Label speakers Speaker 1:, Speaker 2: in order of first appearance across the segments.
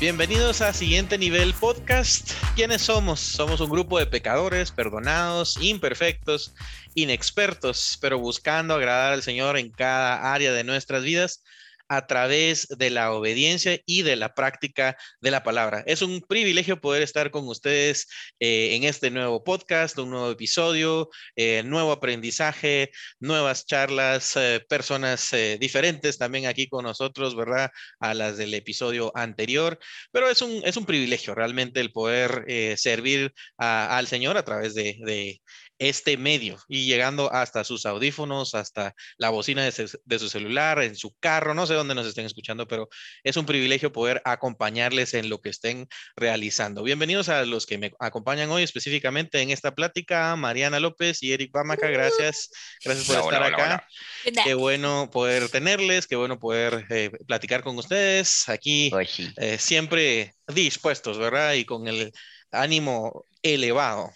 Speaker 1: Bienvenidos a Siguiente Nivel Podcast. ¿Quiénes somos? Somos un grupo de pecadores, perdonados, imperfectos, inexpertos, pero buscando agradar al Señor en cada área de nuestras vidas a través de la obediencia y de la práctica de la palabra. Es un privilegio poder estar con ustedes eh, en este nuevo podcast, un nuevo episodio, eh, nuevo aprendizaje, nuevas charlas, eh, personas diferentes también aquí con nosotros, ¿verdad? A las del episodio anterior. Pero es un, es un privilegio realmente el poder servir al Señor a través de, de este medio y llegando hasta sus audífonos, hasta la bocina de, su celular, en su carro, no sé dónde nos estén escuchando, pero es un privilegio poder acompañarles en lo que estén realizando. Bienvenidos a los que me acompañan hoy específicamente en esta plática, Mariana López y Eric Bamaca, gracias, gracias por estar acá. Qué bueno poder tenerles, qué bueno poder eh, platicar con ustedes aquí, eh, siempre dispuestos, ¿verdad? Y con el ánimo elevado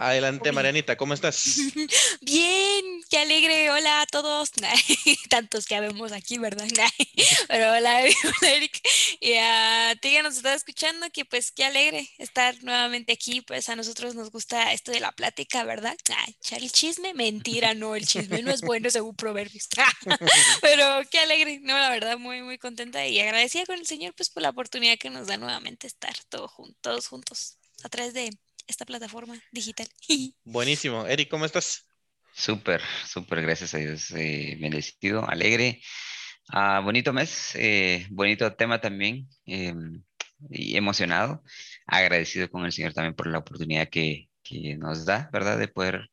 Speaker 1: Adelante, Marianita, ¿cómo estás?
Speaker 2: Bien, qué alegre. Hola a todos. Tantos que habemos aquí, ¿verdad? Pero hola, Eric. Y a ti que nos está escuchando, que pues qué alegre estar nuevamente aquí. Pues a nosotros nos gusta esto de la plática, ¿verdad? Echar el chisme. Mentira, no, el chisme no es bueno según Proverbios. Pero qué alegre. No, la verdad, muy, muy contenta y agradecida con el Señor pues por la oportunidad que nos da nuevamente estar todos juntos a través de esta plataforma digital.
Speaker 1: Buenísimo. Eric, ¿cómo estás?
Speaker 3: Súper, súper, gracias a Dios. Eh, bendecido, alegre. Ah, bonito mes, eh, bonito tema también. Em, y emocionado, agradecido con el Señor también por la oportunidad que, que nos da, ¿verdad? De poder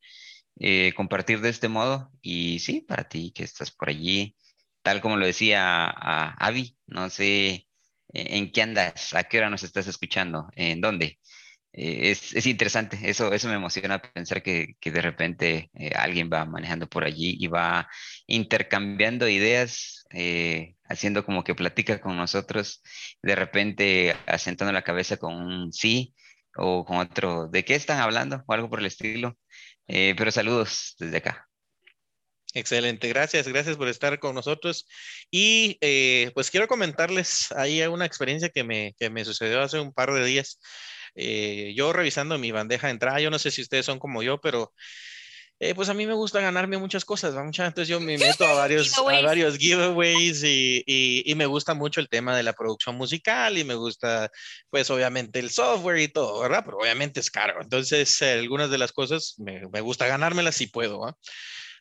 Speaker 3: eh, compartir de este modo. Y sí, para ti que estás por allí, tal como lo decía a Avi, no sé en qué andas, a qué hora nos estás escuchando, en dónde. Eh, es, interesante, eso, eso me emociona pensar que, de repente eh, alguien va manejando por allí y va intercambiando ideas, eh, haciendo como que platica con nosotros, de repente asentando la cabeza con un sí o con otro, ¿de qué están hablando? o algo por el estilo. pero saludos desde acá.
Speaker 1: Excelente, gracias, gracias por estar con nosotros. Y pues quiero comentarles ahí una experiencia que me, que me sucedió hace un par de días. Eh, yo revisando mi bandeja de entrada, yo no sé si ustedes son como yo, pero eh, pues a mí me gusta ganarme muchas cosas, muchas entonces yo me meto a varios, a varios giveaways y, y, me gusta mucho el tema de la producción musical y me gusta pues obviamente el software y todo, ¿verdad? Pero obviamente es caro, entonces algunas de las cosas me, me gusta ganármelas si puedo.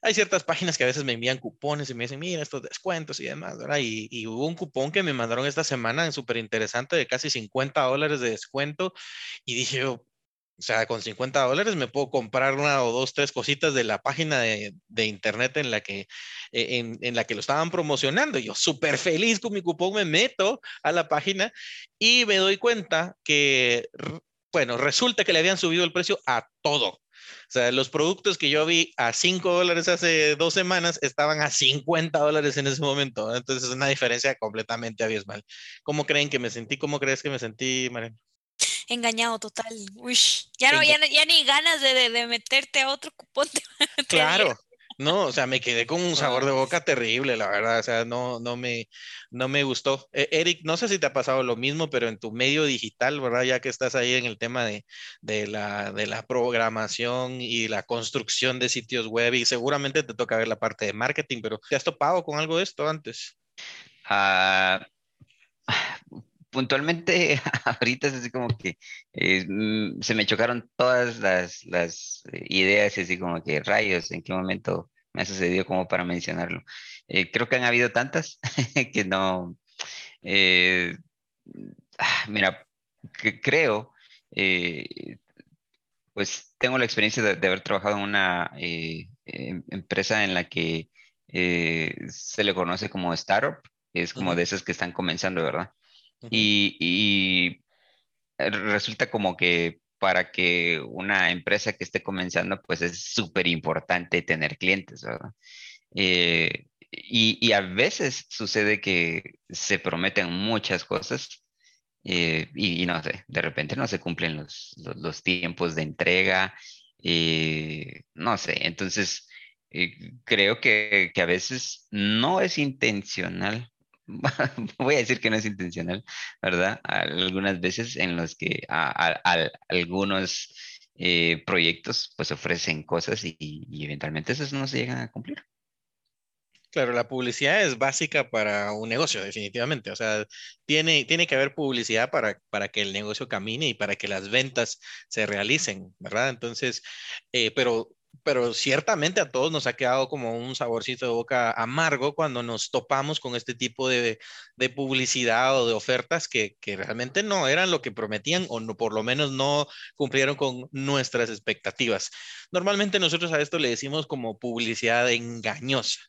Speaker 1: Hay ciertas páginas que a veces me envían cupones y me dicen, mira, estos descuentos y demás, ¿verdad? Y, hubo un cupón que me mandaron esta semana súper interesante de casi 50 dólares de descuento y dije o sea, con 50 dólares me puedo comprar una o dos, tres cositas de la página de, internet en la, que, e, en, en, la que lo estaban promocionando. Yo súper feliz con mi cupón me meto a la página y me doy cuenta que, bueno, resulta que le habían subido el precio a todo. O sea, los productos que yo vi a 5 dólares hace dos semanas estaban a 50 dólares en ese momento. Entonces es una diferencia completamente abismal. ¿Cómo creen que me sentí? ¿Cómo crees que me sentí, Mariano?
Speaker 2: Engañado total. Uy, ya, no, ya, ya, ni ganas de, de, meterte a otro cupón.
Speaker 1: claro, no, o sea, me quedé con un sabor de boca terrible, la verdad, o sea, no, no, me, no me gustó. E, Eric, no sé si te ha pasado lo mismo, pero en tu medio digital, ¿verdad? Ya que estás ahí en el tema de, de, la, de la programación y la construcción de sitios web y seguramente te toca ver la parte de marketing, pero ¿te has topado con algo de esto antes?
Speaker 3: Ah, puntualmente ahorita es así como que eh, mm, se me chocaron todas las, las eh, ideas, así como que rayos, en qué momento me ha sucedido como para mencionarlo. Eh, creo que han habido tantas que no, ah, mira, creo, pues tengo la experiencia de, haber trabajado en una em, empresa en la que se le conoce como startup, es como de esas que están comenzando, ¿verdad? Y, resulta como que para que una empresa que esté comenzando, pues es súper importante tener clientes, ¿verdad? Eh, y, a veces sucede que se prometen muchas cosas eh, y, no sé, de repente no se cumplen los, los, tiempos de entrega, eh, no sé, entonces creo que, que, a veces no es intencional voy a decir que no es intencional, ¿verdad? Algunas veces en los que a, algunos eh, proyectos pues ofrecen cosas y, y, eventualmente esos no se llegan a cumplir.
Speaker 1: Claro, la publicidad es básica para un negocio, definitivamente. O sea, tiene, tiene que haber publicidad para, para que el negocio camine y para que las ventas se realicen, ¿verdad? Entonces, eh, pero pero ciertamente a todos nos ha quedado como un saborcito de boca amargo cuando nos topamos con este tipo de, publicidad o de ofertas que, realmente no eran lo que prometían o no, por lo menos no cumplieron con nuestras expectativas. Normalmente nosotros a esto le decimos como publicidad engañosa,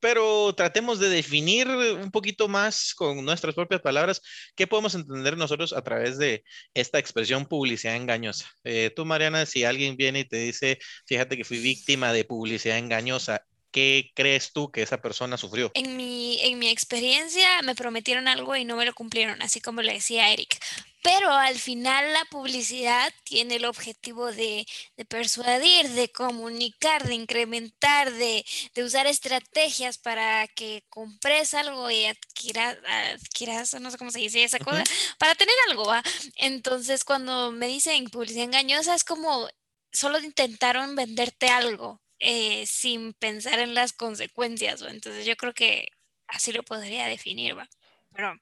Speaker 1: pero tratemos de definir un poquito más con nuestras propias palabras qué podemos entender nosotros a través de esta expresión publicidad engañosa. Eh, tú, Mariana, si alguien viene y te dice, fíjate que fui víctima de publicidad engañosa. ¿Qué crees tú que esa persona sufrió?
Speaker 2: En mi, en mi experiencia me prometieron algo y no me lo cumplieron, así como le decía Eric. Pero al final la publicidad tiene el objetivo de, de persuadir, de comunicar, de incrementar, de, de, usar estrategias para que compres algo y adquieras, adquieras no sé cómo se dice esa cosa, para tener algo. ¿va? Entonces cuando me dicen publicidad engañosa es como solo intentaron venderte algo eh, sin pensar en las consecuencias. Entonces yo creo que así lo podría definir, ¿va? Pero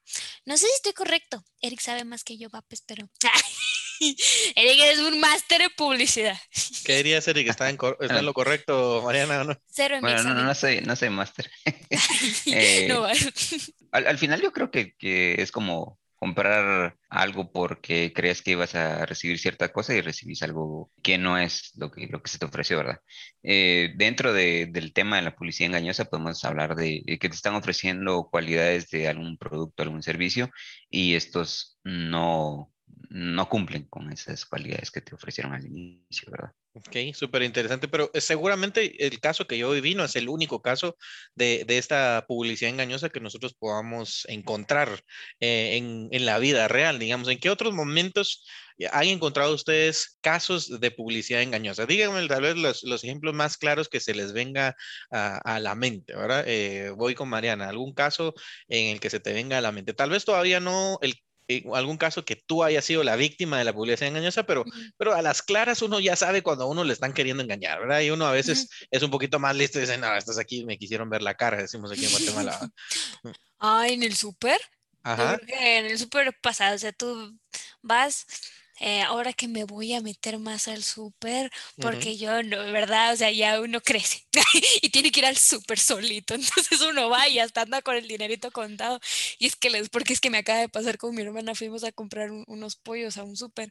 Speaker 2: no sé si estoy correcto. Eric sabe más que yo, va, pues, pero... Eric es un máster en publicidad.
Speaker 1: ¿Qué dirías, Eric? ¿Está en, está en lo correcto, Mariana, o no?
Speaker 3: Cero en bueno, no, no, soy, no soy máster. Eh, al, al, final yo creo que, que es como comprar algo porque crees que ibas a recibir cierta cosa y recibís algo que no es lo que, lo que se te ofreció, ¿verdad? Eh, dentro del tema de la publicidad engañosa podemos hablar de que te están ofreciendo cualidades de algún producto, algún servicio y estos no, no cumplen con esas cualidades que te ofrecieron al inicio, ¿verdad?
Speaker 1: Ok, súper interesante, pero eh, seguramente el caso que yo viví no es el único caso de, de esta publicidad engañosa que nosotros podamos encontrar eh, en, en, la vida real, digamos. ¿En qué otros momentos han encontrado ustedes casos de publicidad engañosa? Díganme tal vez los, los ejemplos más claros que se les venga a, a la mente, ¿verdad? Eh, voy con Mariana, ¿algún caso en el que se te venga a la mente? Tal vez todavía no el algún caso que tú hayas sido la víctima de la publicidad engañosa, pero, pero a las claras uno ya sabe cuando a uno le están queriendo engañar, ¿verdad? Y uno a veces es un poquito más listo y dice, no, estás aquí, me quisieron ver la cara, decimos aquí en Guatemala.
Speaker 2: ah, en el súper. Ajá. En el súper pasado, o sea, tú vas eh, ahora que me voy a meter más al súper, porque yo, no, ¿verdad? O sea, ya uno crece y tiene que ir al súper solito. Entonces uno va y hasta anda con el dinerito contado. Y es que, les, porque es que me acaba de pasar con mi hermana, fuimos a comprar unos pollos a un súper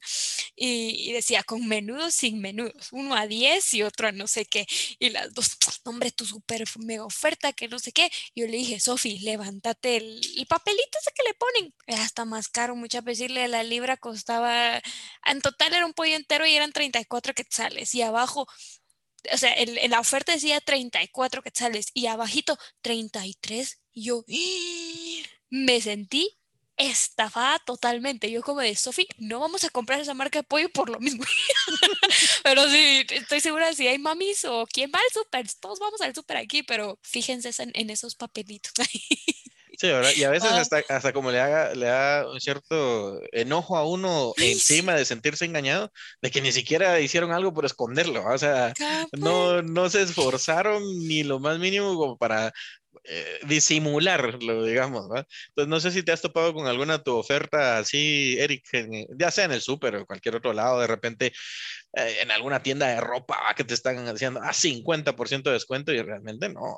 Speaker 2: y, decía con menudos, sin menudos, uno a 10 y otro a no sé qué. Y las dos, hombre, tu súper mega oferta, que no sé qué. Y yo le dije, Sofi, levántate el, papelito ese que le ponen. Hasta más caro, muchas veces la libra costaba en total era un pollo entero y eran 34 quetzales. Y abajo, o sea, en, la oferta decía 34 quetzales y abajito 33. Y yo me sentí estafada totalmente. Yo como de, Sofi, no vamos a comprar esa marca de pollo por lo mismo. pero sí, estoy segura si hay mamis o quién va al súper, todos vamos al súper aquí, pero fíjense en, en esos papelitos.
Speaker 1: Sí, ¿verdad? Y a veces ah. hasta, hasta como le, haga, le da un cierto enojo a uno encima de sentirse engañado, de que ni siquiera hicieron algo por esconderlo. O sea, no, no se esforzaron ni lo más mínimo como para eh, disimularlo, digamos. ¿verdad? Entonces, no sé si te has topado con alguna tu oferta así, Eric, ya sea en el súper o cualquier otro lado, de repente eh, en alguna tienda de ropa que te están haciendo a 50% de descuento y realmente no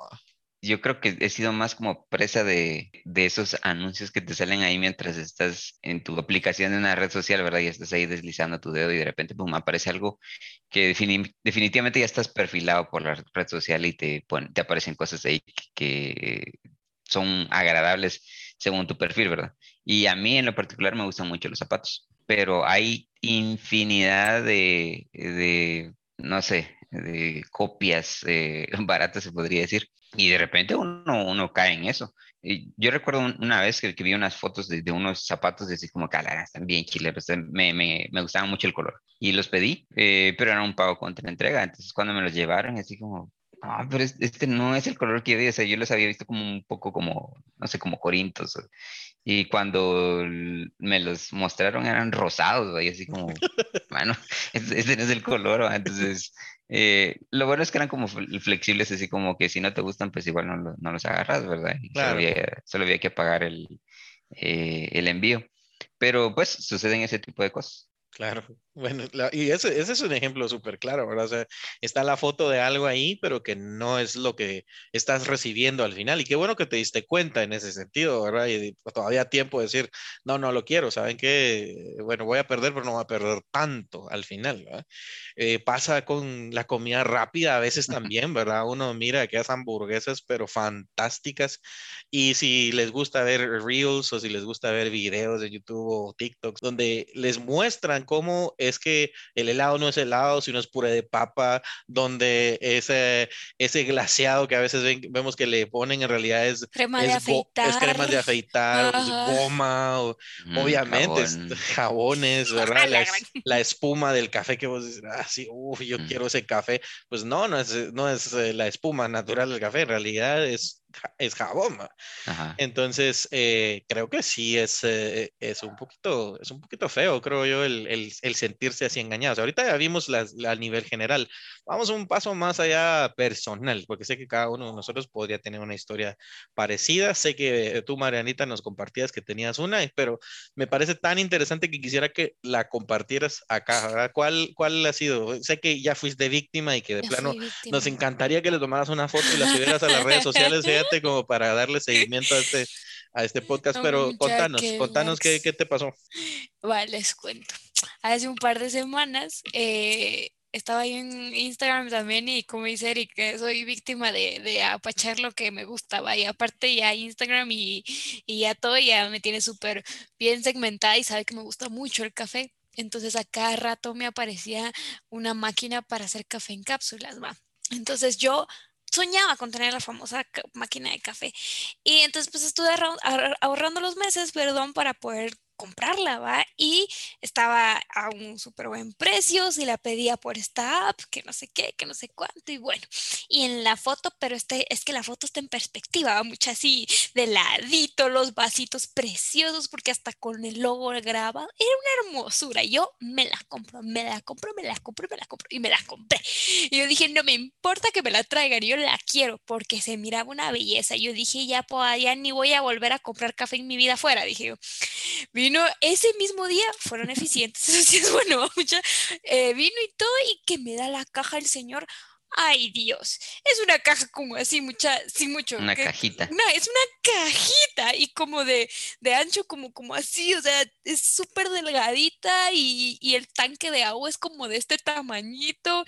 Speaker 3: yo creo que he sido más como presa de, esos anuncios que te salen ahí mientras estás en tu aplicación de una red social, ¿verdad? Y estás ahí deslizando tu dedo y de repente, pum, aparece algo que definitivamente ya estás perfilado por la red social y te, te aparecen cosas ahí que, son agradables según tu perfil, ¿verdad? Y a mí en lo particular me gustan mucho los zapatos, pero hay infinidad de, de no sé, de copias eh, baratas, se podría decir, y de repente uno, uno cae en eso. Y yo recuerdo una vez que, vi unas fotos de, unos zapatos, así como que están bien chileros, me, me, me gustaban mucho el color. Y los pedí, eh, pero era un pago contra entrega. Entonces cuando me los llevaron, así como, Ah, pero este no es el color que yo vi, o sea, yo los había visto como un poco como, no sé, como corintos. Y cuando me los mostraron eran rosados, y así como, bueno, este no es el color, entonces, eh, lo bueno es que eran como flexibles, así como que si no te gustan, pues igual no, no los agarras, ¿verdad? Solo, había, solo, había, que pagar el, eh, el envío. Pero pues suceden ese tipo de cosas.
Speaker 1: Claro, bueno, y ese, ese, es un ejemplo súper claro, ¿verdad? O sea, está la foto de algo ahí, pero que no es lo que estás recibiendo al final. Y qué bueno que te diste cuenta en ese sentido, ¿verdad? Y todavía tiempo de decir, no, no lo quiero, ¿saben qué? Bueno, voy a perder, pero no voy a perder tanto al final, ¿verdad? Eh, pasa con la comida rápida a veces también, ¿verdad? Uno mira que hamburguesas, pero fantásticas. Y si les gusta ver reels o si les gusta ver videos de YouTube o TikToks, donde les muestran cómo es que el helado no es helado, sino es puré de papa, donde ese, ese glaseado que a veces vemos que le ponen en realidad es,
Speaker 2: crema de afeitar.
Speaker 1: es crema de afeitar, goma, mm, obviamente, jabones, ¿verdad? La, espuma del café que vos dices, ah, sí, uff, yo mm. quiero ese café. Pues no, no es, no es eh, la espuma natural del café, en realidad es es jabón. Entonces, eh, creo que sí es, eh, es, un poquito, es un poquito feo, creo yo, el, el, sentirse así engañados. Ahorita ya vimos la, a nivel general. Vamos un paso más allá personal, porque sé que cada uno de nosotros podría tener una historia parecida. Sé que tú, Marianita, nos compartías que tenías una, pero me parece tan interesante que quisiera que la compartieras acá. ¿Cuál, ¿Cuál ha sido? Sé que ya fuiste víctima y que de plano nos encantaría que le tomaras una foto y la subieras a las redes sociales como para darle seguimiento a este, a este podcast, pero contanos, contanos qué, qué, te pasó.
Speaker 2: Vale, les cuento. Hace un par de semanas eh, estaba ahí en Instagram también y como dice Eric, soy víctima de, de apachar lo que me gustaba y aparte ya Instagram y, y ya todo ya me tiene súper bien segmentada y sabe que me gusta mucho el café. Entonces a cada rato me aparecía una máquina para hacer café en cápsulas, va. Entonces yo soñaba con tener la famosa máquina de café. Y entonces pues estuve ahorrando los meses, perdón, para poder comprarla, ¿va? Y estaba a un súper buen precio, si la pedía por esta app, que no sé qué, que no sé cuánto, y bueno, y en la foto, pero este, es que la foto está en perspectiva, ¿va? mucho así, de ladito, los vasitos preciosos, porque hasta con el logo grabado, era una hermosura, yo me la compro, me la compro, me la compro, me la compro, y me la compré, y yo dije, no me importa que me la traigan, yo la quiero, porque se miraba una belleza, yo dije, ya, pues, ya ni voy a volver a comprar café en mi vida afuera, dije yo, vino ese mismo día, fueron eficientes, eso sí es bueno, eh, vino y todo y que me da la caja el señor Ay, Dios. Es una caja como así, mucha, sin mucho.
Speaker 3: Una cajita.
Speaker 2: No, es una cajita y como de, de ancho, como, como así, o sea, es súper delgadita y, y, el tanque de agua es como de este tamañito.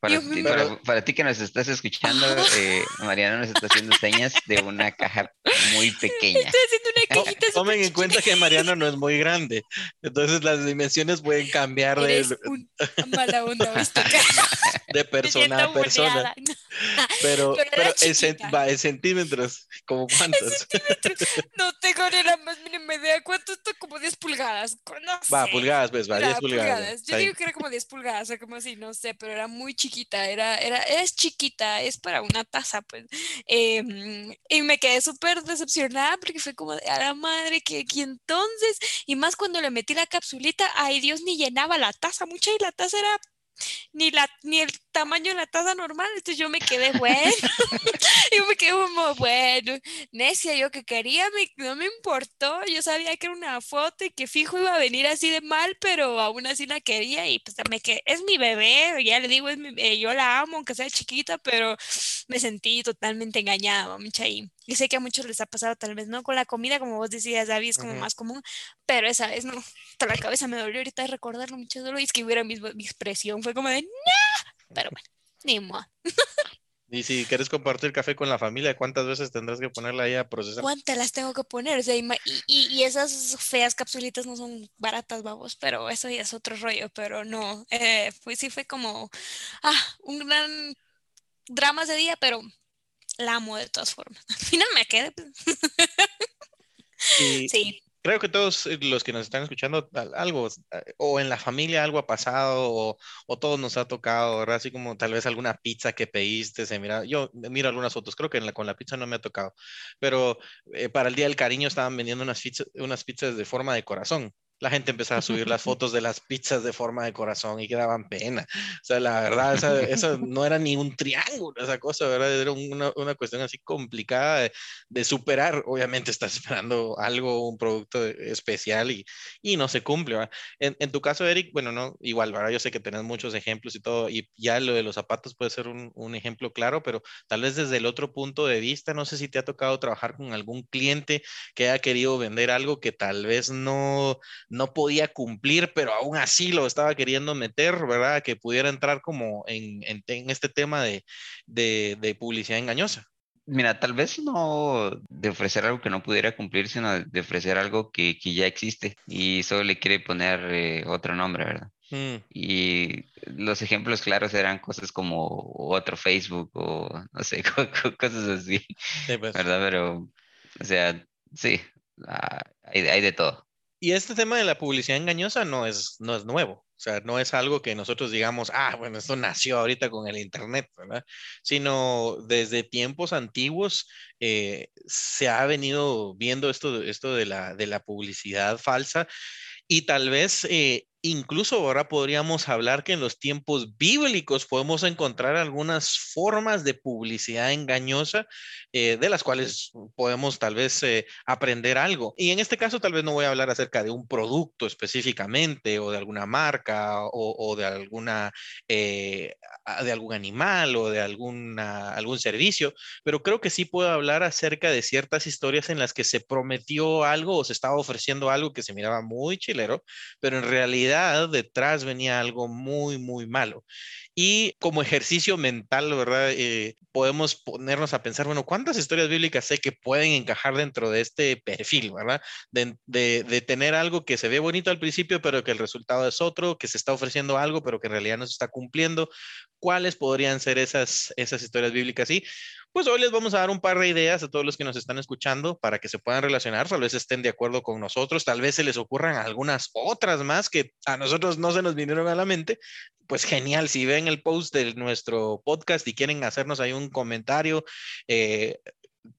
Speaker 3: Para, ti, para, ti, que nos estás escuchando, eh, Mariana nos está haciendo señas de una caja muy pequeña.
Speaker 2: Estoy haciendo una cajita.
Speaker 1: Tomen en cuenta que Mariana no es muy grande, entonces las dimensiones pueden cambiar
Speaker 2: de... Un mala onda,
Speaker 1: de persona a persona. Pero, pero, en, centímetros, ¿como cuántos?
Speaker 2: No tengo ni la más mínima idea. ¿Cuánto esto? Como 10 pulgadas. No
Speaker 1: Va, pulgadas, pues, va, 10 pulgadas.
Speaker 2: Yo digo que era como 10 pulgadas, o sea, como así, no sé, pero era muy chiquita. Era, era, es chiquita, es para una taza, pues. Em, y me quedé súper decepcionada porque fue como de a la madre que, que entonces, y más cuando le metí la capsulita, ay Dios, ni llenaba la taza mucha y la taza era ni, la, ni el tamaño de la taza normal. Entonces yo me quedé, bueno, yo me quedé como, bueno, necia, yo que quería, no me importó. Yo sabía que era una foto y que fijo iba a venir así de mal, pero aún así la quería y pues me quedé, es mi bebé, ya le digo, es eh, yo la amo, aunque sea chiquita, pero me sentí totalmente engañada, mucha y, y sé que a muchos les ha pasado tal vez, ¿no? Con la comida, como vos decías, David, es como más común, pero esa vez no, hasta la cabeza me dolió ahorita de recordarlo mucho dolor y es que hubiera mi, mi expresión, fue como de, ¡no! Pero bueno, ni modo.
Speaker 1: Y si quieres compartir café con la familia, ¿cuántas veces tendrás que ponerla ahí a procesar?
Speaker 2: ¿Cuántas las tengo que poner? O sea, y, y, esas feas capsulitas no son baratas, vamos, pero eso ya es otro rollo, pero no, eh, pues sí fue como, ah, un gran drama ese día, pero la amo de todas formas. Al final me quedé.
Speaker 1: sí. creo que todos eh, los que nos están escuchando, algo, eh, o en la familia algo ha pasado, o, o todos nos ha tocado, ¿verdad? Así como tal vez alguna pizza que pediste, se mira, yo miro algunas fotos, creo que en la, con la pizza no me ha tocado, pero eh, para el Día del Cariño estaban vendiendo unas, unas pizzas de forma de corazón la gente empezaba a subir las fotos de las pizzas de forma de corazón y quedaban pena. O sea, la verdad, esa, no era ni un triángulo, esa cosa, ¿verdad? Era una, una cuestión así complicada de, superar. Obviamente estás esperando algo, un producto especial y, y no se cumple, ¿verdad? En, en, tu caso, Eric, bueno, no, igual, ¿verdad? Yo sé que tenés muchos ejemplos y todo, y ya lo de los zapatos puede ser un, un ejemplo claro, pero tal vez desde el otro punto de vista, no sé si te ha tocado trabajar con algún cliente que haya querido vender algo que tal vez no no podía cumplir, pero aún así lo estaba queriendo meter, ¿verdad? Que pudiera entrar como en, este tema de, publicidad engañosa.
Speaker 3: Mira, tal vez no de ofrecer algo que no pudiera cumplir, sino de ofrecer algo que, ya existe y solo le quiere poner eh, otro nombre, ¿verdad? Mm. Y los ejemplos claros eran cosas como otro Facebook o no sé, cosas así, pues. ¿verdad? Pero, o sea, sí, ah, hay de todo.
Speaker 1: Y este tema de la publicidad engañosa no es, no es nuevo. O sea, no es algo que nosotros digamos, ah, bueno, esto nació ahorita con el Internet, ¿verdad? Sino desde tiempos antiguos eh, se ha venido viendo esto, esto de, la, de la publicidad falsa y tal vez eh, Incluso ahora podríamos hablar que en los tiempos bíblicos podemos encontrar algunas formas de publicidad engañosa eh, de las cuales podemos tal vez eh, aprender algo. Y en este caso tal vez no voy a hablar acerca de un producto específicamente o de alguna marca o, de alguna eh, de algún animal o de alguna, algún servicio, pero creo que sí puedo hablar acerca de ciertas historias en las que se prometió algo o se estaba ofreciendo algo que se miraba muy chilero, pero en realidad detrás venía algo muy, muy malo. Y como ejercicio mental, ¿verdad? Eh, podemos ponernos a pensar, bueno, ¿cuántas historias bíblicas sé que pueden encajar dentro de este perfil, ¿verdad? De, de, tener algo que se ve bonito al principio, pero que el resultado es otro, que se está ofreciendo algo, pero que en realidad no se está cumpliendo. ¿Cuáles podrían ser esas, esas historias bíblicas? Y pues hoy les vamos a dar un par de ideas a todos los que nos están escuchando para que se puedan relacionar, tal vez estén de acuerdo con nosotros, tal vez se les ocurran algunas otras más que a nosotros no se nos vinieron a la mente. Pues genial, si ven el post de nuestro podcast y quieren hacernos ahí un comentario eh,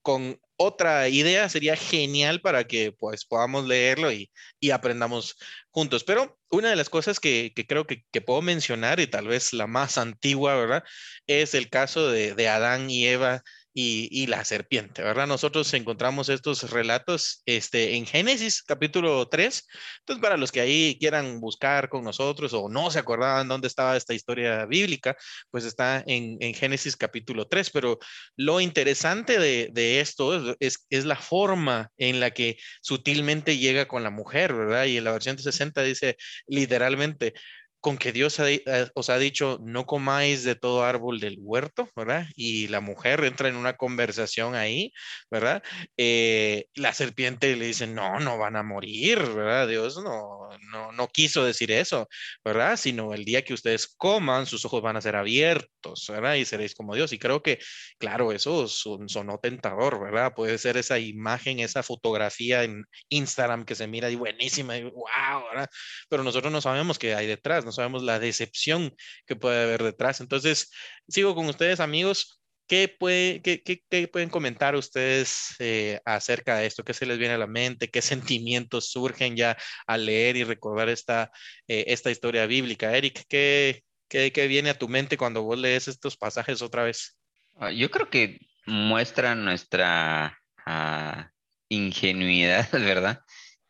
Speaker 1: con otra idea, sería genial para que pues podamos leerlo y, aprendamos juntos. Pero una de las cosas que, creo que, puedo mencionar, y tal vez la más antigua, ¿verdad? Es el caso de, de Adán y Eva y, la serpiente, ¿verdad? Nosotros encontramos estos relatos este, en Génesis capítulo 3. Entonces, para los que ahí quieran buscar con nosotros o no se acordaban dónde estaba esta historia bíblica, pues está en, Génesis capítulo 3. Pero lo interesante de, esto es, es, la forma en la que sutilmente llega con la mujer, ¿verdad? Y en la versión de 60 dice literalmente, con que Dios eh, os ha dicho, no comáis de todo árbol del huerto, ¿verdad? Y la mujer entra en una conversación ahí, ¿verdad? Eh, la serpiente le dice, no, no van a morir, ¿verdad? Dios no, no, no quiso decir eso, ¿verdad? Sino el día que ustedes coman, sus ojos van a ser abiertos, ¿verdad? Y seréis como Dios. Y creo que, claro, eso sonó tentador, ¿verdad? Puede ser esa imagen, esa fotografía en Instagram que se mira y buenísima, y wow, ¿verdad? Pero nosotros no sabemos qué hay detrás, no sabemos la decepción que puede haber detrás. Entonces, sigo con ustedes, amigos. ¿Qué, puede, qué, qué, pueden comentar ustedes eh, acerca de esto? ¿Qué se les viene a la mente? ¿Qué sentimientos surgen ya al leer y recordar esta, eh, esta historia bíblica? Eric, ¿qué, ¿qué, viene a tu mente cuando vos lees estos pasajes otra vez?
Speaker 3: Ah, yo creo que muestra nuestra ah, ingenuidad, ¿verdad?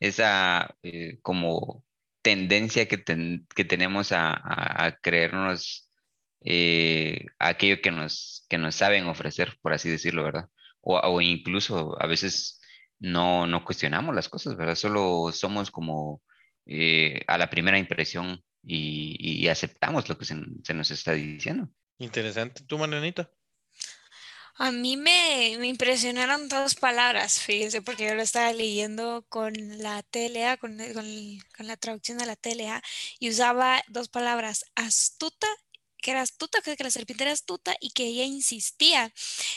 Speaker 3: Esa eh, como tendencia que, que tenemos a, creernos eh, aquello que nos, que nos saben ofrecer, por así decirlo, ¿verdad? O, incluso a veces no, no, cuestionamos las cosas, ¿verdad? Solo somos como eh, a la primera impresión y, aceptamos lo que se, nos está diciendo.
Speaker 1: Interesante. ¿Tú, Marianita?
Speaker 2: A mí me, impresionaron dos palabras, fíjense, porque yo lo estaba leyendo con la TLA, con, con, la traducción de la TLA, y usaba dos palabras, astuta que era astuta, que la serpiente era astuta y que ella insistía.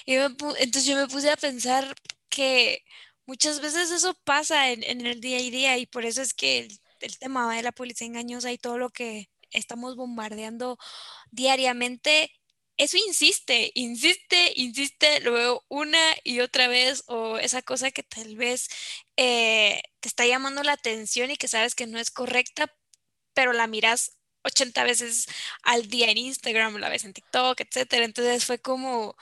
Speaker 2: entonces yo me puse a pensar que muchas veces eso pasa en, el día a día y por eso es que el, el tema de la publicidad engañosa y todo lo que estamos bombardeando diariamente eso insiste, insiste, insiste, luego una y otra vez, o esa cosa que tal vez eh, te está llamando la atención y que sabes que no es correcta, pero la miras 80 veces al día en Instagram, la ves en TikTok, etcétera. Entonces fue como,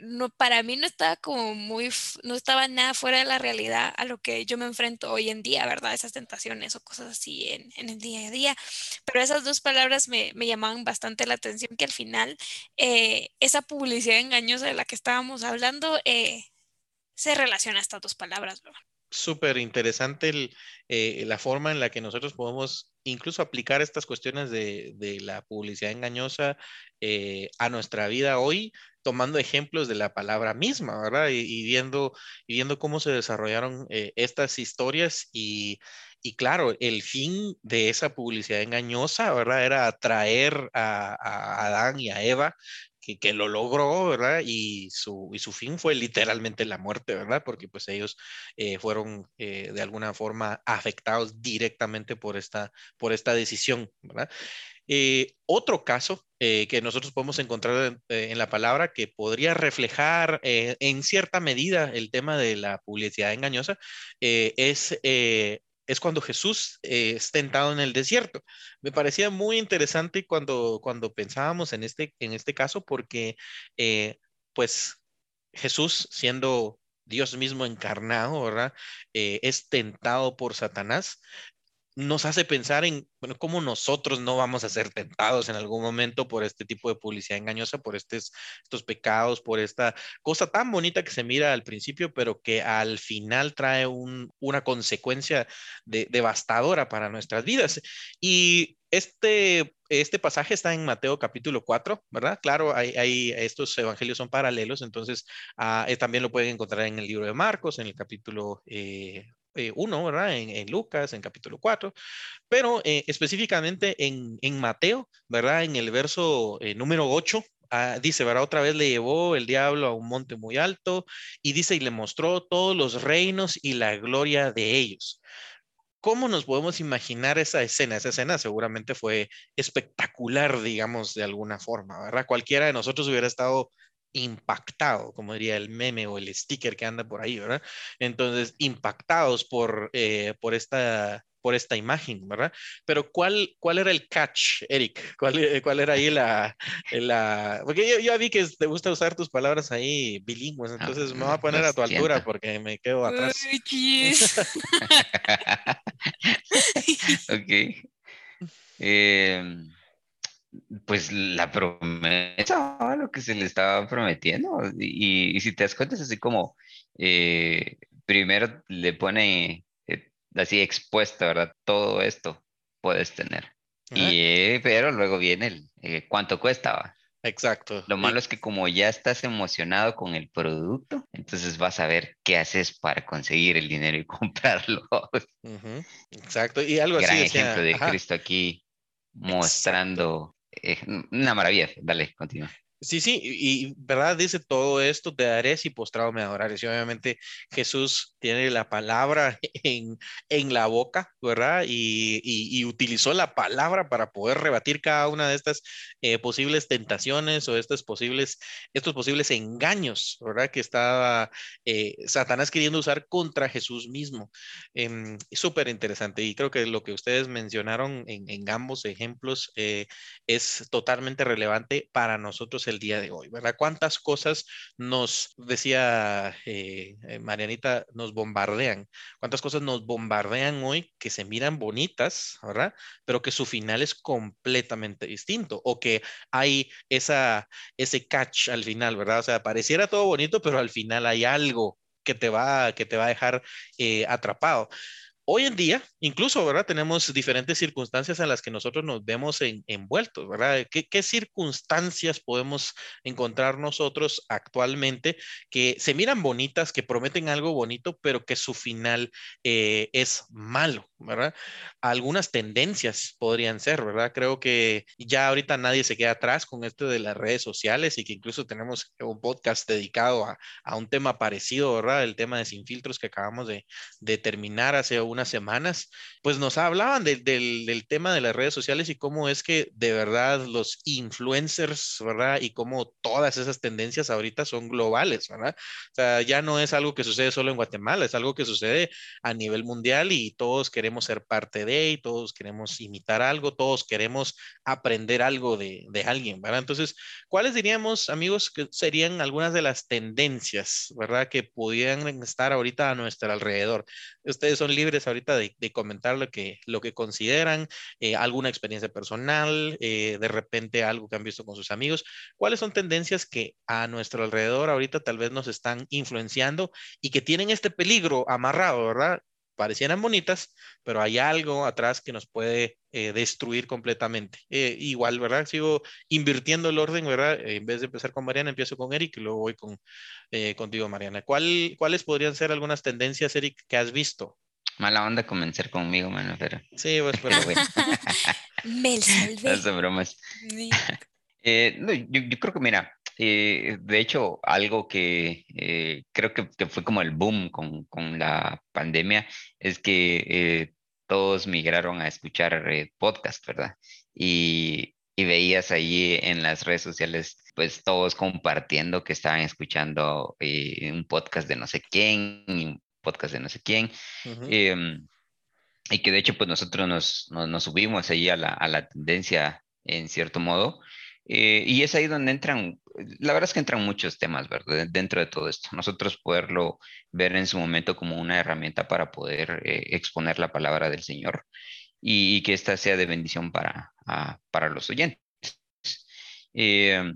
Speaker 2: no, para mí no estaba como muy, no estaba nada fuera de la realidad a lo que yo me enfrento hoy en día, ¿verdad? Esas tentaciones o cosas así en, el día a día. Pero esas dos palabras me, llamaban bastante la atención, que al final eh, esa publicidad engañosa de la que estábamos hablando eh, se relaciona a estas dos palabras, ¿verdad?
Speaker 1: Súper interesante eh, la forma en la que nosotros podemos incluso aplicar estas cuestiones de, la publicidad engañosa a nuestra vida hoy tomando ejemplos de la palabra misma, ¿verdad? Y, viendo, viendo cómo se desarrollaron eh, estas historias y, claro, el fin de esa publicidad engañosa, ¿verdad? Era atraer a, Adán y a Eva, que, lo logró, ¿verdad? Y su, y su fin fue literalmente la muerte, ¿verdad? Porque pues ellos eh, fueron eh, de alguna forma afectados directamente por esta, por esta decisión, ¿verdad? Eh, otro caso que nosotros podemos encontrar en, la palabra que podría reflejar en cierta medida el tema de la publicidad engañosa es, es cuando Jesús es tentado en el desierto. Me parecía muy interesante cuando, cuando pensábamos en este, en este caso porque pues Jesús siendo Dios mismo encarnado, ¿verdad? es tentado por Satanás, nos hace pensar en, bueno, cómo nosotros no vamos a ser tentados en algún momento por este tipo de publicidad engañosa, por estos, estos pecados, por esta cosa tan bonita que se mira al principio, pero que al final trae una consecuencia devastadora para nuestras vidas. Y este, este pasaje está en Mateo capítulo 4, ¿verdad? Claro, hay, estos evangelios son paralelos, entonces ah, también lo pueden encontrar en el libro de Marcos, en el capítulo eh, 1, eh, ¿verdad? En, Lucas, en capítulo 4, pero eh, específicamente en, Mateo, ¿verdad? En el verso eh, número 8, ah, dice, ¿verdad? Otra vez le llevó el diablo a un monte muy alto y dice, y le mostró todos los reinos y la gloria de ellos. ¿Cómo nos podemos imaginar esa escena? Esa escena seguramente fue espectacular, digamos, de alguna forma, ¿verdad? Cualquiera de nosotros hubiera estado impactado, como diría el meme o el sticker que anda por ahí, ¿verdad? Entonces, impactados por, eh, por esta por esta imagen, ¿verdad? Pero ¿cuál, cuál era el catch, Eric? ¿Cuál, eh, cuál era ahí la, la... Porque yo, yo, vi que te gusta usar tus palabras ahí bilingües, ah, entonces me voy a poner a tu altura porque me quedo atrás.
Speaker 3: ok. Eh, pues la promesa, lo que se le estaba prometiendo. Y, si te das cuenta, es así como, eh, primero le pone eh, así expuesto, ¿verdad? Todo esto puedes tener. Y, eh, pero luego viene el, ¿cuánto cuesta?
Speaker 1: Exacto.
Speaker 3: Lo malo es que como ya estás emocionado con el producto, entonces vas a ver qué haces para conseguir el dinero y comprarlo.
Speaker 1: Exacto. Y algo
Speaker 3: Gran
Speaker 1: así.
Speaker 3: ejemplo de Cristo aquí mostrando eh, una maravilla. Dale, continúa.
Speaker 1: Sí, sí, y, verdad dice todo esto, te daré si postrado me adorares. Y obviamente Jesús tiene la palabra en, en la boca, ¿verdad? Y, y, utilizó la palabra para poder rebatir cada una de estas eh, posibles tentaciones o estos posibles, estos posibles engaños, ¿verdad? Que estaba eh, Satanás queriendo usar contra Jesús mismo. Eh, Súper interesante y creo que lo que ustedes mencionaron en, en ambos ejemplos eh, es totalmente relevante para nosotros el día de hoy, ¿verdad? ¿Cuántas cosas nos, decía eh, eh, Marianita, nos bombardean? ¿Cuántas cosas nos bombardean hoy que se miran bonitas, ¿verdad? Pero que su final es completamente distinto o que hay esa, ese catch al final, ¿verdad? O sea, pareciera todo bonito, pero al final hay algo que te va, que te va a dejar eh, atrapado. Hoy en día, incluso, ¿verdad? Tenemos diferentes circunstancias en las que nosotros nos vemos envueltos, ¿verdad? ¿Qué, ¿Qué, circunstancias podemos encontrar nosotros actualmente que se miran bonitas, que prometen algo bonito, pero que su final eh, es malo, ¿verdad? Algunas tendencias podrían ser, ¿verdad? Creo que ya ahorita nadie se queda atrás con esto de las redes sociales y que incluso tenemos un podcast dedicado a, a un tema parecido, ¿verdad? El tema de sin filtros que acabamos de, terminar hace unas semanas, pues nos hablaban del, del tema de las redes sociales y cómo es que de verdad los influencers, ¿verdad? Y cómo todas esas tendencias ahorita son globales, ¿verdad? O sea, ya no es algo que sucede solo en Guatemala, es algo que sucede a nivel mundial y todos queremos ser parte de, y todos queremos imitar algo, todos queremos aprender algo de, de alguien, ¿verdad? Entonces, ¿cuáles diríamos, amigos, que serían algunas de las tendencias, ¿verdad? Que pudieran estar ahorita a nuestro alrededor. Ustedes son libres ahorita de, comentar lo que, lo que consideran, eh, alguna experiencia personal, eh, de repente algo que han visto con sus amigos. ¿Cuáles son tendencias que a nuestro alrededor ahorita tal vez nos están influenciando y que tienen este peligro amarrado, ¿verdad? parecieran bonitas, pero hay algo atrás que nos puede eh, destruir completamente. Eh, igual, ¿verdad? Sigo invirtiendo el orden, ¿verdad? en vez de empezar con Mariana, empiezo con Eric y luego voy con, eh, contigo, Mariana. ¿Cuál, ¿Cuáles podrían ser algunas tendencias, Eric, que has visto?
Speaker 3: Mala onda comenzar conmigo, mano, pero...
Speaker 1: Sí, pues, pero bueno.
Speaker 2: Me salvé.
Speaker 3: bromas. no, yo creo que, mira, eh, de hecho, algo que eh, creo que, fue como el boom con, la pandemia es que eh, todos migraron a escuchar podcast, ¿verdad? Y, veías allí en las redes sociales, pues todos compartiendo que estaban escuchando un podcast de no sé quién, podcast de no sé quién. Em, y que de hecho, pues nosotros nos, nos, subimos ahí a la, a la tendencia en cierto modo. Eh, y es ahí donde entran, la verdad es que entran muchos temas, ¿verdad? Dentro de todo esto. Nosotros poderlo ver en su momento como una herramienta para poder eh, exponer la palabra del Señor y, que ésta sea de bendición para, para los oyentes. Eh,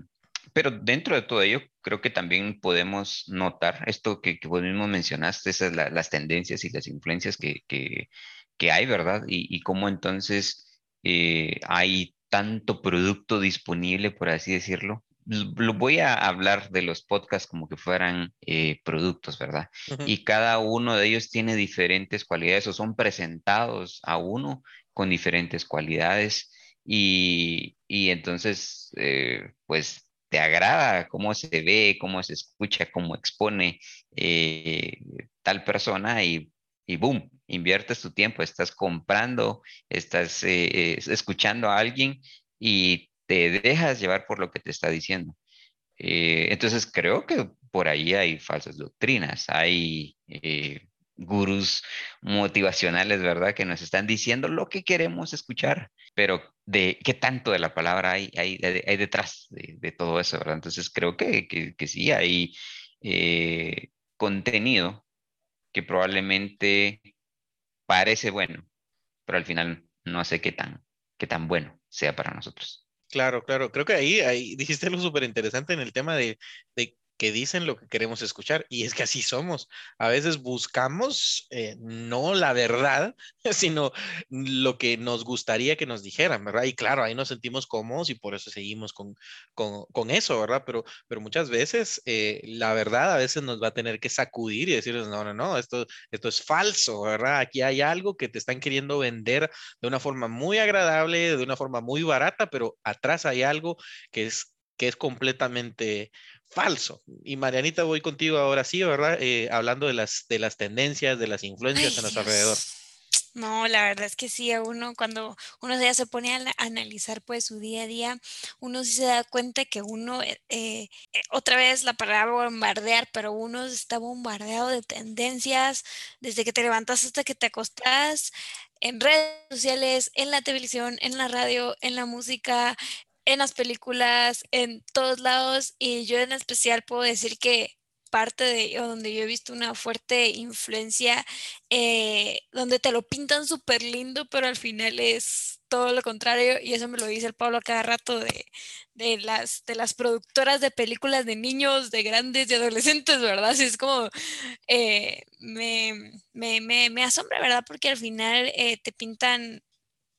Speaker 3: pero dentro de todo ello, creo que también podemos notar esto que, que vos mismo mencionaste, esas las tendencias y las influencias que, que, que hay, ¿verdad? Y, y cómo entonces hay tanto producto disponible, por así decirlo. Lo voy a hablar de los podcasts como que fueran eh, productos, ¿verdad? Y cada uno de ellos tiene diferentes cualidades o son presentados a uno con diferentes cualidades y, entonces, eh, pues te agrada cómo se ve, cómo se escucha, cómo expone eh, tal persona y y boom, inviertes tu tiempo, estás comprando, estás eh, escuchando a alguien y te dejas llevar por lo que te está diciendo. Eh, entonces creo que por ahí hay falsas doctrinas, hay gurús motivacionales, ¿verdad? Que nos están diciendo lo que queremos escuchar, pero de qué tanto de la palabra hay, hay, detrás de, todo eso, ¿verdad? Entonces creo que, que, sí hay contenido que probablemente parece bueno, pero al final no sé qué tan, qué tan bueno sea para nosotros.
Speaker 1: Claro, claro. Creo que ahí, ahí dijiste algo súper interesante en el tema de, de que dicen lo que queremos escuchar. Y es que así somos. A veces buscamos eh, no la verdad, sino lo que nos gustaría que nos dijeran, ¿verdad? Y claro, ahí nos sentimos cómodos y por eso seguimos con, con, eso, ¿verdad? Pero, pero muchas veces eh, la verdad a veces nos va a tener que sacudir y decirles, no, no, no, esto, esto es falso, ¿verdad? Aquí hay algo que te están queriendo vender de una forma muy agradable, de una forma muy barata, pero atrás hay algo que es que es completamente falso. Y Marianita, voy contigo ahora sí, ¿verdad? Eh, hablando de las, de las tendencias, de las influencias a nuestro alrededor.
Speaker 2: No, la verdad es que sí, a uno cuando uno ya se pone a analizar pues su día a día, uno sí se da cuenta que uno, eh, eh, otra vez la palabra bombardear, pero uno está bombardeado de tendencias desde que te levantas hasta que te acostas en redes sociales, en la televisión, en la radio, en la música, en las películas, en todos lados, y yo en especial puedo decir que parte de, donde yo he visto una fuerte influencia, eh, donde te lo pintan súper lindo, pero al final es todo lo contrario, y eso me lo dice el Pablo cada rato de, de, las, de las productoras de películas de niños, de grandes y adolescentes, ¿verdad? Así es como eh, me, me, me, me, asombra, ¿verdad? Porque al final eh, te pintan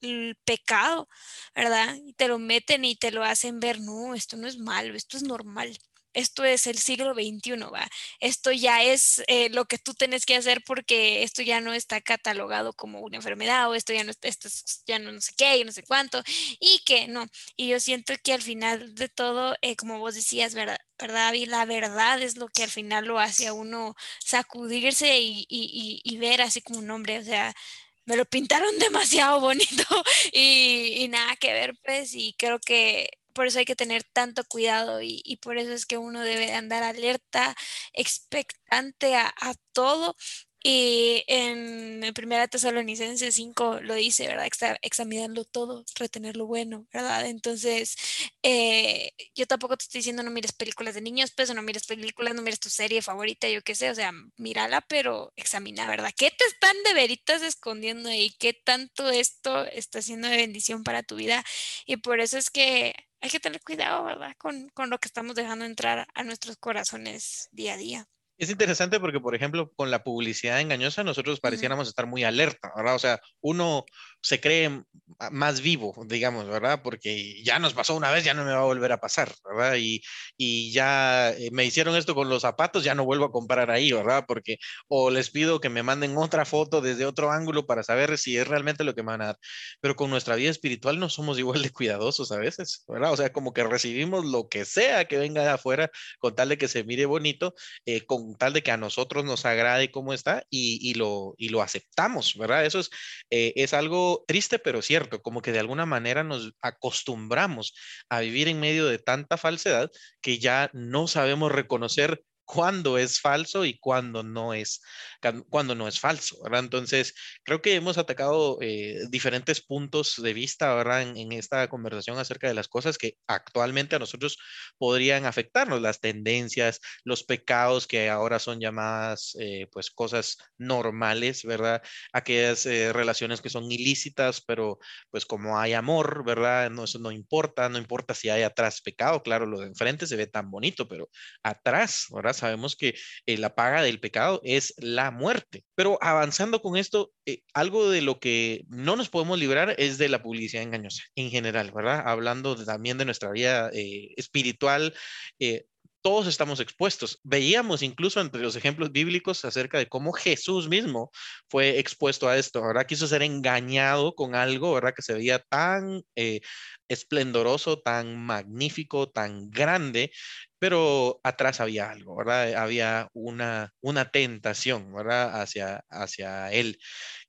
Speaker 2: el pecado, ¿verdad? Y te lo meten y te lo hacen ver, no, esto no es malo, esto es normal esto es el siglo XXI, ¿va? Esto ya es eh, lo que tú tienes que hacer porque esto ya no está catalogado como una enfermedad o esto ya no, esto ya no, sé qué y no sé cuánto y que no. Y yo siento que al final de todo, eh, como vos decías, ¿verdad? ¿verdad? Y la verdad es lo que al final lo hace a uno sacudirse y, y, y, ver así como un hombre, o sea, me lo pintaron demasiado bonito y, nada que ver, pues, y creo que por eso hay que tener tanto cuidado y, y por eso es que uno debe andar alerta, expectante a todo y en Primera Tesalonicenses 5 lo dice, ¿verdad? examinarlo todo, retener lo bueno, ¿verdad? Entonces, eh, yo tampoco te estoy diciendo no mires películas de niños, pues, o no mires películas, no mires tu serie favorita, yo qué sé, o sea, mírala, pero examina, ¿verdad? ¿Qué te están de veritas escondiendo ahí? ¿Qué tanto esto está siendo de bendición para tu vida? Y por eso es que hay que tener cuidado, ¿verdad? Con, con lo que estamos dejando entrar a nuestros corazones día a día.
Speaker 1: Es interesante porque, por ejemplo, con la publicidad engañosa, nosotros pareciéramos estar muy alerta, ¿verdad? O sea, uno se cree más vivo, digamos, ¿verdad? Porque ya nos pasó una vez, ya no me va a volver a pasar, ¿verdad? Y, y ya eh, me hicieron esto con los zapatos, ya no vuelvo a comprar ahí, ¿verdad? Porque o les pido que me manden otra foto desde otro ángulo para saber si es realmente lo que me van a dar. Pero con nuestra vida espiritual no somos igual de cuidadosos a veces, ¿verdad? O sea, como que recibimos lo que sea que venga de afuera con tal de que se mire bonito, eh, con tal de que a nosotros nos agrade cómo está y, y lo, y lo aceptamos, ¿verdad? Eso es, eh, es algo triste, pero cierto, como que de alguna manera nos acostumbramos a vivir en medio de tanta falsedad que ya no sabemos reconocer cuándo es falso y cuándo no es, cuando no es falso, ¿verdad? Entonces, creo que hemos atacado eh, diferentes puntos de vista, ¿verdad? En, esta conversación acerca de las cosas que actualmente a nosotros podrían afectarnos, las tendencias, los pecados que ahora son llamadas, eh, pues, cosas normales, ¿verdad? Aquellas eh, relaciones que son ilícitas, pero pues como hay amor, ¿verdad? No, eso no importa, no importa si hay atrás pecado, claro, lo de enfrente se ve tan bonito, pero atrás, ¿verdad? Sabemos que eh, la paga del pecado es la muerte. Pero avanzando con esto, eh, algo de lo que no nos podemos librar es de la publicidad engañosa en general, ¿verdad? Hablando también de nuestra vida eh, espiritual, todos estamos expuestos. Veíamos incluso entre los ejemplos bíblicos acerca de cómo Jesús mismo fue expuesto a esto, ¿verdad? Quiso ser engañado con algo, ¿verdad? Que se veía tan esplendoroso, tan magnífico, tan grande, pero atrás había algo, ¿verdad? Había una, una tentación, ¿verdad? Hacia, hacia él.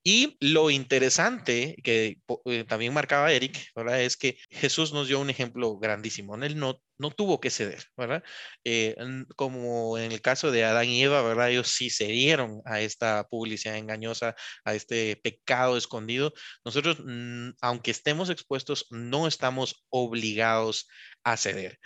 Speaker 1: Y lo interesante que eh, también marcaba Eric, ¿verdad? Es que Jesús nos dio un ejemplo grandísimo. Él no, no tuvo que ceder, ¿verdad? Eh, como en el caso de Adán y Eva, ¿verdad? Ellos sí cedieron a esta publicidad engañosa, a este pecado escondido. Nosotros, aunque estemos expuestos, no estamos obligados a ceder.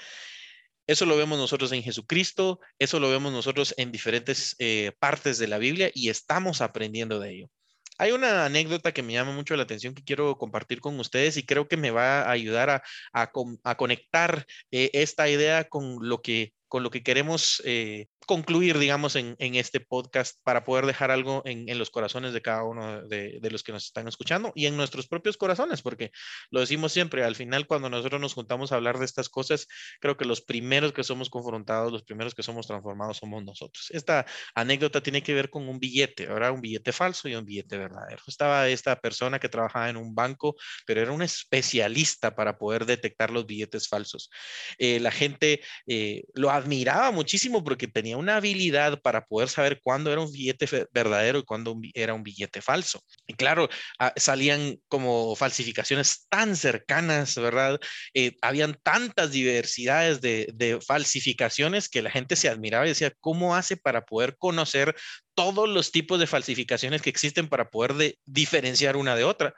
Speaker 1: Eso lo vemos nosotros en Jesucristo, eso lo vemos nosotros en diferentes eh, partes de la Biblia y estamos aprendiendo de ello. Hay una anécdota que me llama mucho la atención que quiero compartir con ustedes y creo que me va a ayudar a, conectar eh, esta idea con lo que con lo que queremos eh, concluir, digamos, en, este podcast para poder dejar algo en, los corazones de cada uno de, los que nos están escuchando y en nuestros propios corazones, porque lo decimos siempre, al final cuando nosotros nos juntamos a hablar de estas cosas, creo que los primeros que somos confrontados, los primeros que somos transformados somos nosotros. Esta anécdota tiene que ver con un billete, ahora un billete falso y un billete verdadero. Estaba esta persona que trabajaba en un banco, pero era un especialista para poder detectar los billetes falsos. Eh, la gente eh, lo admiraba muchísimo porque tenía una habilidad para poder saber cuándo era un billete verdadero y cuándo era un billete falso. Y claro, ah, salían como falsificaciones tan cercanas, ¿verdad? Eh, habían tantas diversidades de, falsificaciones que la gente se admiraba y decía, ¿cómo hace para poder conocer todos los tipos de falsificaciones que existen para poder de, diferenciar una de otra.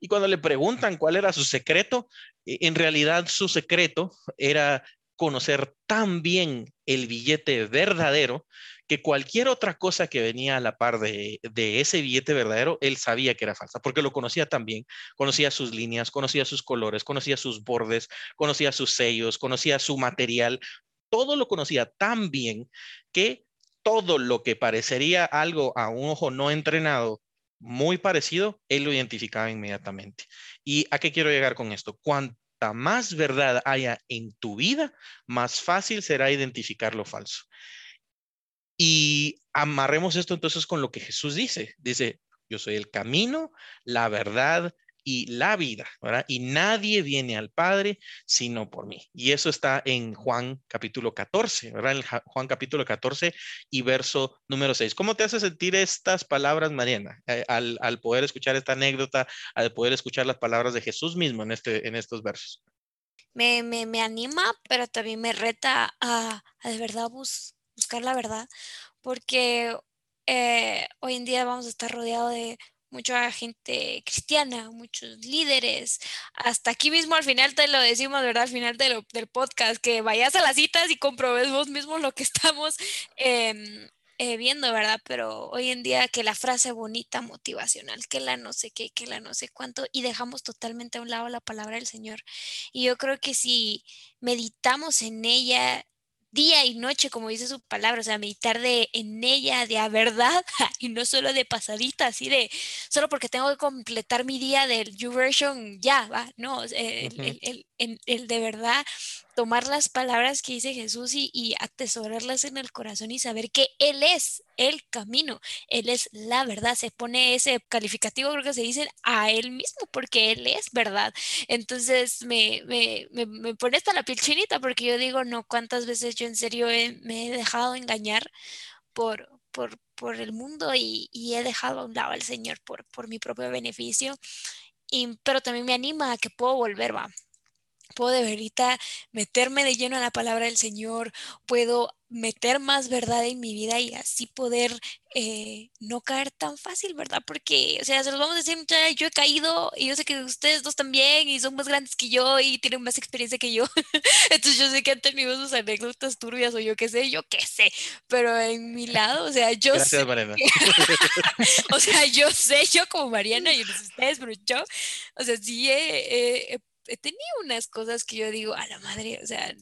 Speaker 1: Y cuando le preguntan cuál era su secreto, e, en realidad su secreto era conocer tan bien el billete verdadero que cualquier otra cosa que venía a la par de, ese billete verdadero, él sabía que era falsa, porque lo conocía tan bien, conocía sus líneas, conocía sus colores, conocía sus bordes, conocía sus sellos, conocía su material, todo lo conocía tan bien que todo lo que parecería algo a un ojo no entrenado muy parecido, él lo identificaba inmediatamente. ¿Y a qué quiero llegar con esto? Cuanta más verdad haya en tu vida, más fácil será identificar lo falso. Y amarremos esto entonces con lo que Jesús dice. Dice, yo soy el camino, la verdad y la vida, ¿verdad? Y nadie viene al Padre sino por mí. Y eso está en Juan capítulo 14, ¿verdad? En Juan capítulo 14 y verso número 6. ¿Cómo te hace sentir estas palabras, Mariana, eh, al, poder escuchar esta anécdota, al poder escuchar las palabras de Jesús mismo en, este, en estos versos?
Speaker 2: Me, me, anima, pero también me reta a, de verdad buscar la verdad, porque eh, hoy en día vamos a estar rodeados de mucha gente cristiana, muchos líderes. Hasta aquí mismo al final te lo decimos, ¿verdad? Al final del podcast, que vayas a las citas y comprobes vos mismo lo que estamos em, eh, viendo, ¿verdad? Pero hoy en día que la frase bonita, motivacional, que la no sé qué, que la no sé cuánto, y dejamos totalmente a un lado la palabra del Señor. Y yo creo que si meditamos en ella día y noche, como dice su palabra, o sea, meditar de, en ella de a verdad y no solo de pasadita, así de, solo porque tengo que completar mi día del YouVersion, ya, va, no, el, el, de verdad tomar las palabras que dice Jesús y, atesorarlas en el corazón y saber que Él es el camino, Él es la verdad. Se pone ese calificativo, creo que se dice a Él mismo, porque Él es verdad. Entonces me, me, me, pone hasta la piel chinita porque yo digo, no, cuántas veces yo en serio me he dejado engañar por, por, por el mundo y, y, he dejado a un lado al Señor por, por mi propio beneficio. Y, pero también me anima a que puedo volver, va puedo de verdad meterme de lleno a la palabra del Señor, puedo meter más verdad en mi vida y así poder eh, no caer tan fácil, ¿verdad? Porque, o sea, se los vamos a decir, yo he caído y yo sé que ustedes dos también y son más grandes que yo y tienen más experiencia que yo. Entonces yo sé que han tenido sus anécdotas turbias o yo qué sé, yo qué sé, pero en mi lado, o sea, yo sé. o sea, yo sé, yo como Mariana y ustedes, pero yo, o sea, sí he, he he tenido unas cosas que yo digo, a la madre, o sea,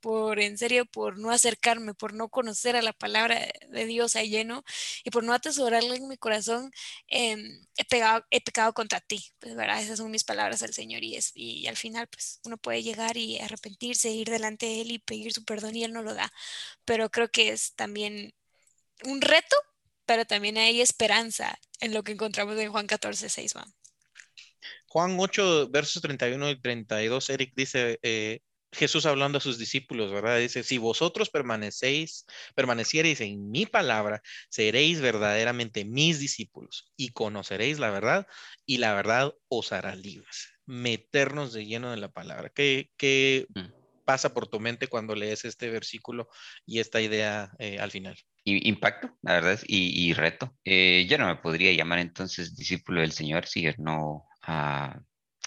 Speaker 2: por en serio, por no acercarme, por no conocer a la palabra de Dios a lleno y por no atesorarla en mi corazón, em, he, pegado, he pecado contra ti. Pues, ¿verdad? Esas son mis palabras al Señor y, es, y, al final, pues uno puede llegar y arrepentirse, ir delante de Él y pedir su perdón y Él no lo da. Pero creo que es también un reto, pero también hay esperanza en lo que encontramos en Juan 14, 6.
Speaker 1: Juan 8, versos 31 y 32, Eric dice, eh, Jesús hablando a sus discípulos, ¿verdad? Dice, si vosotros permanecéis, permaneciereis en mi palabra, seréis verdaderamente mis discípulos y conoceréis la verdad y la verdad os hará libres. Meternos de lleno en la palabra. ¿Qué, qué mm. pasa por tu mente cuando lees este versículo y esta idea eh, al final?
Speaker 3: Impacto, la verdad, y, y reto. Eh, yo no me podría llamar entonces discípulo del Señor si no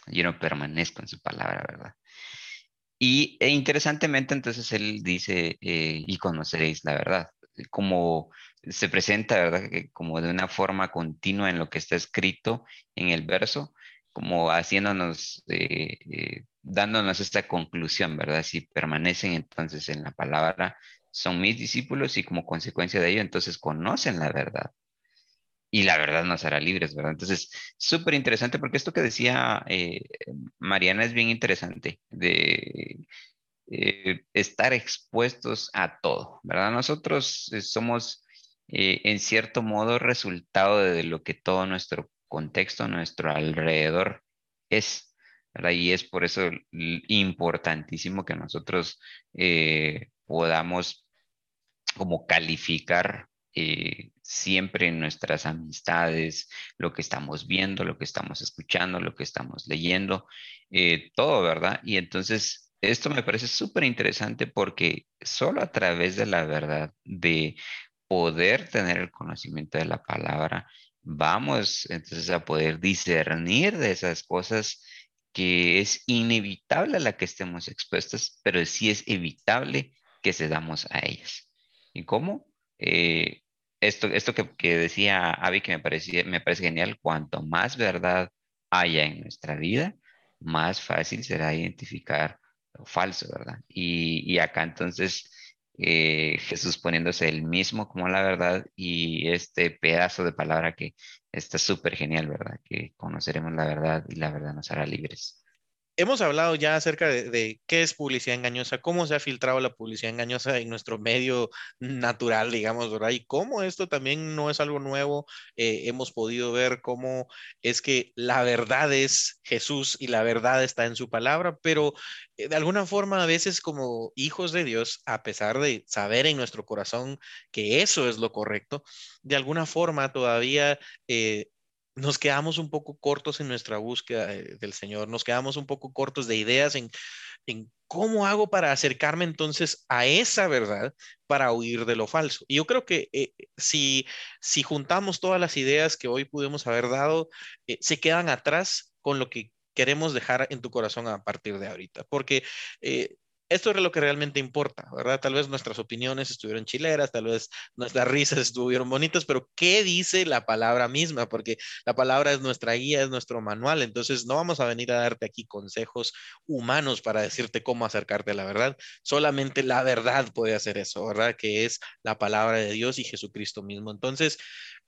Speaker 3: yo no permanezco en su palabra, ¿verdad? Y e interesantemente, entonces él dice, eh, y conoceréis la verdad, como se presenta, ¿verdad? Como de una forma continua en lo que está escrito en el verso, como haciéndonos, eh, eh, dándonos esta conclusión, ¿verdad? Si permanecen entonces en la palabra, son mis discípulos y como consecuencia de ello, entonces conocen la verdad y la verdad nos hará libres, ¿verdad? Entonces, súper interesante porque esto que decía eh, Mariana es bien interesante, de eh, estar expuestos a todo, ¿verdad? Nosotros eh, somos, en cierto modo, resultado de lo que todo nuestro contexto, nuestro alrededor es, ¿verdad? Y es por eso importantísimo que nosotros podamos como calificar eh, siempre en nuestras amistades, lo que estamos viendo, lo que estamos escuchando, lo que estamos leyendo, eh, todo, ¿verdad? Y entonces, esto me parece súper interesante porque solo a través de la verdad, de poder tener el conocimiento de la palabra, vamos entonces a poder discernir de esas cosas que es inevitable a la que estemos expuestas, pero sí es evitable que cedamos a ellas. ¿Y cómo? Eh, esto, esto que, decía Avi que me, parecía, me parece genial, cuanto más verdad haya en nuestra vida, más fácil será identificar lo falso, ¿verdad? Y, acá entonces eh, Jesús poniéndose el mismo como la verdad y este pedazo de palabra que está súper genial, ¿verdad? Que conoceremos la verdad y la verdad nos hará libres
Speaker 1: hemos hablado ya acerca de, qué es publicidad engañosa, cómo se ha filtrado la publicidad engañosa en nuestro medio natural, digamos, ¿verdad? Y cómo esto también no es algo nuevo. Eh, hemos podido ver cómo es que la verdad es Jesús y la verdad está en su palabra, pero eh, de alguna forma a veces como hijos de Dios, a pesar de saber en nuestro corazón que eso es lo correcto, de alguna forma todavía eh, nos quedamos un poco cortos en nuestra búsqueda del Señor, nos quedamos un poco cortos de ideas en, cómo hago para acercarme entonces a esa verdad para huir de lo falso. Y yo creo que eh, si, si juntamos todas las ideas que hoy pudimos haber dado, eh, se quedan atrás con lo que queremos dejar en tu corazón a partir de ahorita, porque eh, esto es lo que realmente importa, ¿verdad? Tal vez nuestras opiniones estuvieron chileras, tal vez nuestras risas estuvieron bonitas, pero ¿qué dice la palabra misma? Porque la palabra es nuestra guía, es nuestro manual, entonces no vamos a venir a darte aquí consejos humanos para decirte cómo acercarte a la verdad, solamente la verdad puede hacer eso, ¿verdad? Que es la palabra de Dios y Jesucristo mismo. Entonces,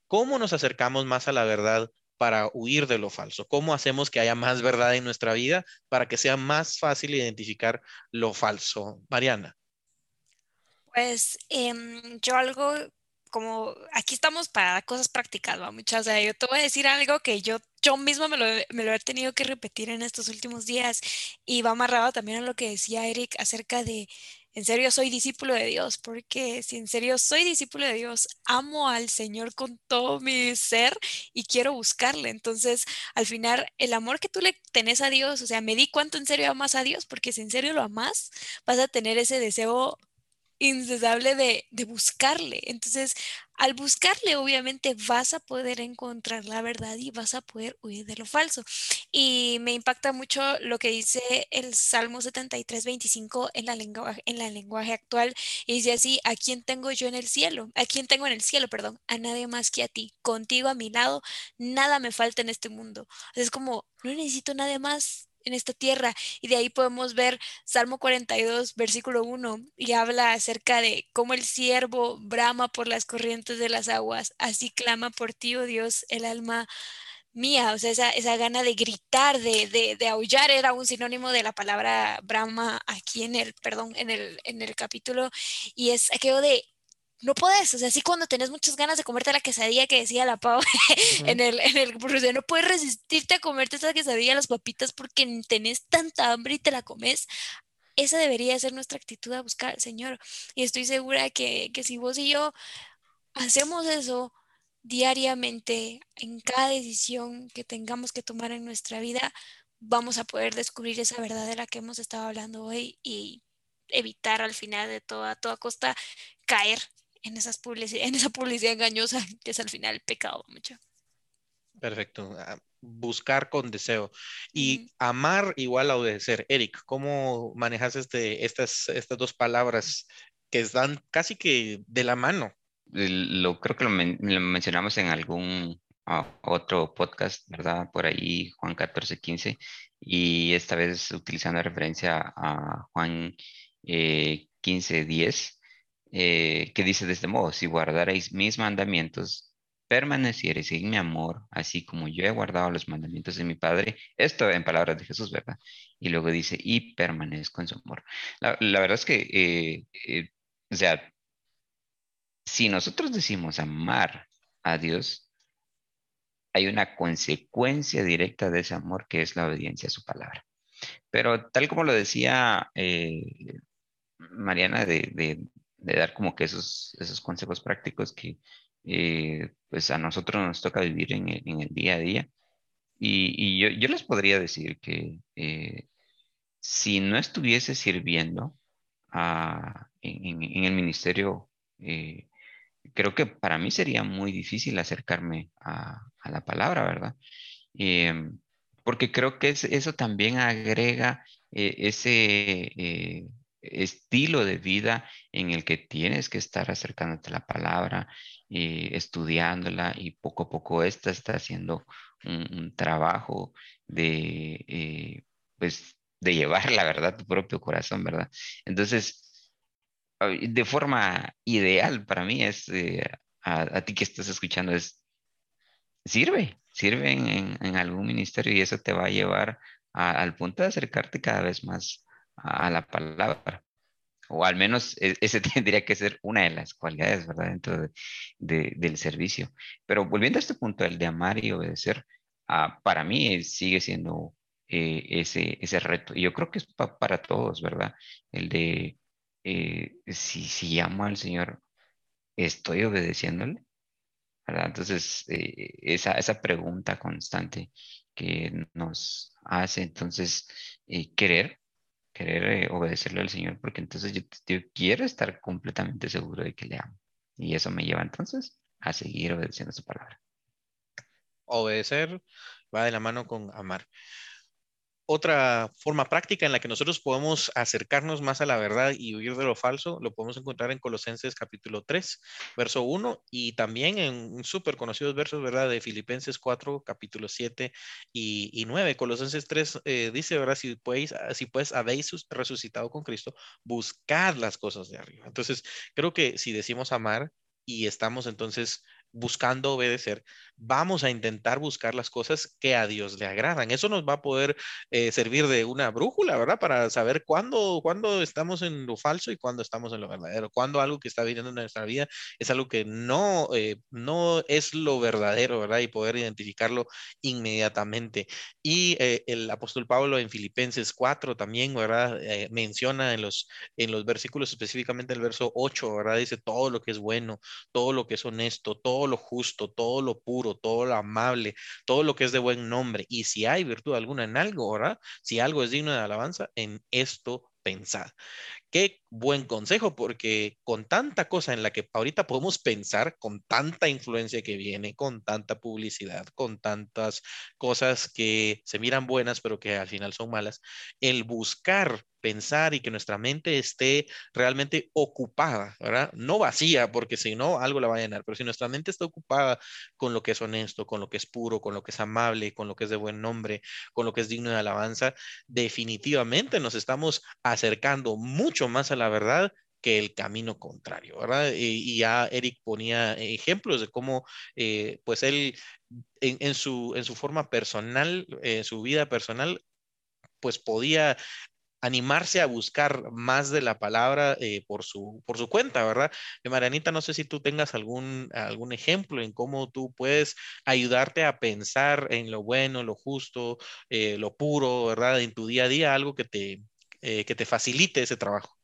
Speaker 1: ¿cómo nos acercamos más a la verdad? Para huir de lo falso? ¿Cómo hacemos que haya más verdad en nuestra vida para que sea más fácil identificar lo falso? Mariana.
Speaker 2: Pues em, yo algo como aquí estamos para cosas prácticas, ¿va? Muchas, o sea, yo te voy a decir algo que yo, yo mismo me lo, me lo he tenido que repetir en estos últimos días y va amarrado también a lo que decía Eric acerca de en serio soy discípulo de Dios, porque si en serio soy discípulo de Dios, amo al Señor con todo mi ser y quiero buscarle. Entonces, al final, el amor que tú le tenés a Dios, o sea, me di cuánto en serio amas a Dios, porque si en serio lo amas, vas a tener ese deseo incesable de, de buscarle. Entonces, al buscarle, obviamente vas a poder encontrar la verdad y vas a poder huir de lo falso. Y me impacta mucho lo que dice el Salmo 73, 25 en la, lengua, en la lenguaje actual. Y dice así, ¿a quién tengo yo en el cielo? ¿A quién tengo en el cielo? Perdón, a nadie más que a ti. Contigo a mi lado, nada me falta en este mundo. Es como, no necesito nada más en esta tierra. Y de ahí podemos ver Salmo 42, versículo 1, y habla acerca de cómo el siervo brama por las corrientes de las aguas, así clama por ti, oh Dios, el alma mía, o sea, esa, esa gana de gritar, de, de, de, aullar era un sinónimo de la palabra brama aquí en el, perdón, en el, en el capítulo, y es aquello de no puedes, o sea, así cuando tenés muchas ganas de comerte la quesadilla que decía la Pau en el, en el, porque no puedes resistirte a comerte esa quesadilla, las papitas, porque tenés tanta hambre y te la comes. Esa debería ser nuestra actitud a buscar al Señor. Y estoy segura que, que si vos y yo hacemos eso diariamente, en cada decisión que tengamos que tomar en nuestra vida, vamos a poder descubrir esa verdad de la que hemos estado hablando hoy y evitar al final de toda, toda costa caer en, esas en esa publicidad engañosa que es al final el pecado mucho.
Speaker 1: Perfecto. Ah, buscar con deseo. Y amar igual a obedecer. Eric, ¿cómo manejas este, estas, estas dos palabras que están casi que de la mano?
Speaker 3: Lo, creo que lo, mencionamos en algún ah, otro podcast, ¿verdad? Por ahí, Juan 14, 15. Y esta vez utilizando referencia a Juan eh, 15, 10 eh, que dice de este modo, si guardaréis mis mandamientos, permaneciereis en mi amor, así como yo he guardado los mandamientos de mi Padre. Esto en palabras de Jesús, ¿verdad? Y luego dice, y permanezco en su amor. La, verdad es que, eh, eh, o sea, si nosotros decimos amar a Dios, hay una consecuencia directa de ese amor que es la obediencia a su palabra. Pero tal como lo decía Mariana, de, de dar como que esos, esos consejos prácticos que eh, pues a nosotros nos toca vivir en el, en el día a día. Y, y yo, yo, les podría decir que eh, si no estuviese sirviendo a, en, el ministerio, eh, creo que para mí sería muy difícil acercarme a, a la palabra, ¿verdad? porque creo que eso también agrega ese estilo de vida en el que tienes que estar acercándote a la palabra, estudiándola y poco a poco esta está haciendo un, trabajo de, pues, de llevar la verdad tu propio corazón, ¿verdad? Entonces, de forma ideal para mí es, a, ti que estás escuchando, es, sirve, sirve en, algún ministerio y eso te va a llevar al punto de acercarte cada vez más a, la palabra. O al menos e, ese tendría que ser una de las cualidades, ¿verdad? Dentro del servicio. Pero volviendo a este punto, el de amar y obedecer, ah, para mí sigue siendo eh, ese, ese reto. Y yo creo que es para todos, ¿verdad? El de, eh, si, si amo al Señor, ¿estoy obedeciéndole? Entonces, eh, esa, esa, pregunta constante que nos hace entonces querer, querer eh, obedecerle al Señor, porque entonces yo, quiero estar completamente seguro de que le amo. Y eso me lleva entonces a seguir obedeciendo su palabra.
Speaker 1: Obedecer va de la mano con amar otra forma práctica en la que nosotros podemos acercarnos más a la verdad y huir de lo falso, lo podemos encontrar en Colosenses capítulo 3, verso 1 y también en súper conocidos versos, ¿verdad? De Filipenses 4, capítulo 7 y, 9. Colosenses 3 eh, dice, ¿verdad? Si pues, si pues habéis resucitado con Cristo, buscad las cosas de arriba. Entonces, creo que si decimos amar y estamos entonces buscando obedecer, vamos a intentar buscar las cosas que a Dios le agradan. Eso nos va a poder eh, servir de una brújula, ¿verdad? Para saber cuándo, cuándo estamos en lo falso y cuándo estamos en lo verdadero. Cuándo algo que está viniendo en nuestra vida es algo que no, eh, no es lo verdadero, ¿verdad? Y poder identificarlo inmediatamente. Y eh, el apóstol Pablo en Filipenses 4 también, ¿verdad? menciona en los, en los versículos, específicamente el verso 8, ¿verdad? Dice todo lo que es bueno, todo lo que es honesto, todo lo justo, todo lo puro, todo lo amable, todo lo que es de buen nombre. Y si hay virtud alguna en algo, ¿verdad? Si algo es digno de alabanza, en esto pensad. Qué buen consejo, porque con tanta cosa en la que ahorita podemos pensar, con tanta influencia que viene, con tanta publicidad, con tantas cosas que se miran buenas, pero que al final son malas, el buscar pensar y que nuestra mente esté realmente ocupada, ¿verdad? No vacía, porque si no, algo la va a llenar, pero si nuestra mente está ocupada con lo que es honesto, con lo que es puro, con lo que es amable, con lo que es de buen nombre, con lo que es digno de alabanza, definitivamente nos estamos acercando mucho más a la verdad que el camino contrario, ¿verdad? Y, ya Eric ponía ejemplos de cómo, eh, pues él, en, su, en su forma personal, en su vida personal, pues podía animarse a buscar más de la palabra eh, por, su, por su cuenta, ¿verdad? Eh, Marianita, no sé si tú tengas algún, algún ejemplo en cómo tú puedes ayudarte a pensar en lo bueno, lo justo, eh, lo puro, ¿verdad? En tu día a día, algo que te, que te facilite ese trabajo.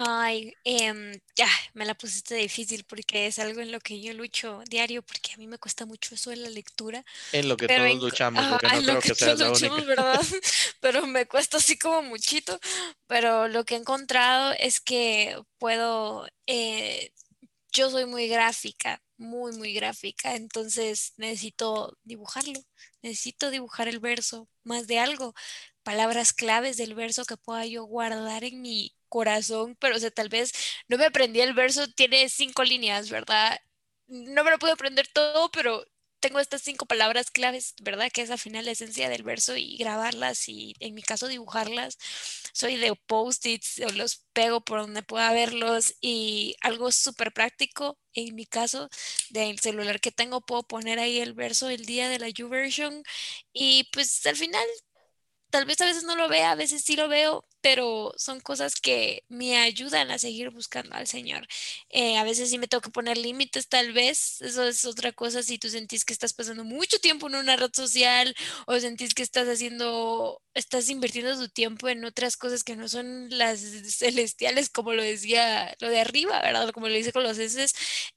Speaker 2: Ay, em, ya, me la pusiste difícil porque es algo en lo que yo lucho diario, porque a mí me cuesta mucho eso de la lectura.
Speaker 1: En lo que todos luchamos, porque no creo que, sea la única.
Speaker 2: ¿verdad? Pero me cuesta así como muchito. Pero lo que he encontrado es que puedo, eh, yo soy muy gráfica, muy, muy gráfica, entonces necesito dibujarlo, necesito dibujar el verso, más de algo, palabras claves del verso que pueda yo guardar en mi corazón, pero o sea, tal vez no me aprendí el verso, tiene cinco líneas, ¿verdad? No me lo puedo aprender todo, pero tengo estas cinco palabras claves, ¿verdad? Que es al final la esencia del verso y grabarlas y en mi caso dibujarlas. Soy de post-its, los pego por donde pueda verlos y algo súper práctico, en mi caso, del celular que tengo, puedo poner ahí el verso el día de la YouVersion y pues al final tal vez a veces no lo vea, a veces sí lo veo, pero son cosas que me ayudan a seguir buscando al Señor. Eh, a veces sí me tengo que poner límites, tal vez, eso es otra cosa, si tú sentís que estás pasando mucho tiempo en una red social o sentís que estás haciendo, estás invirtiendo tu tiempo en otras cosas que no son las celestiales, como lo decía, lo de arriba, ¿verdad? Como lo dice Colosenses,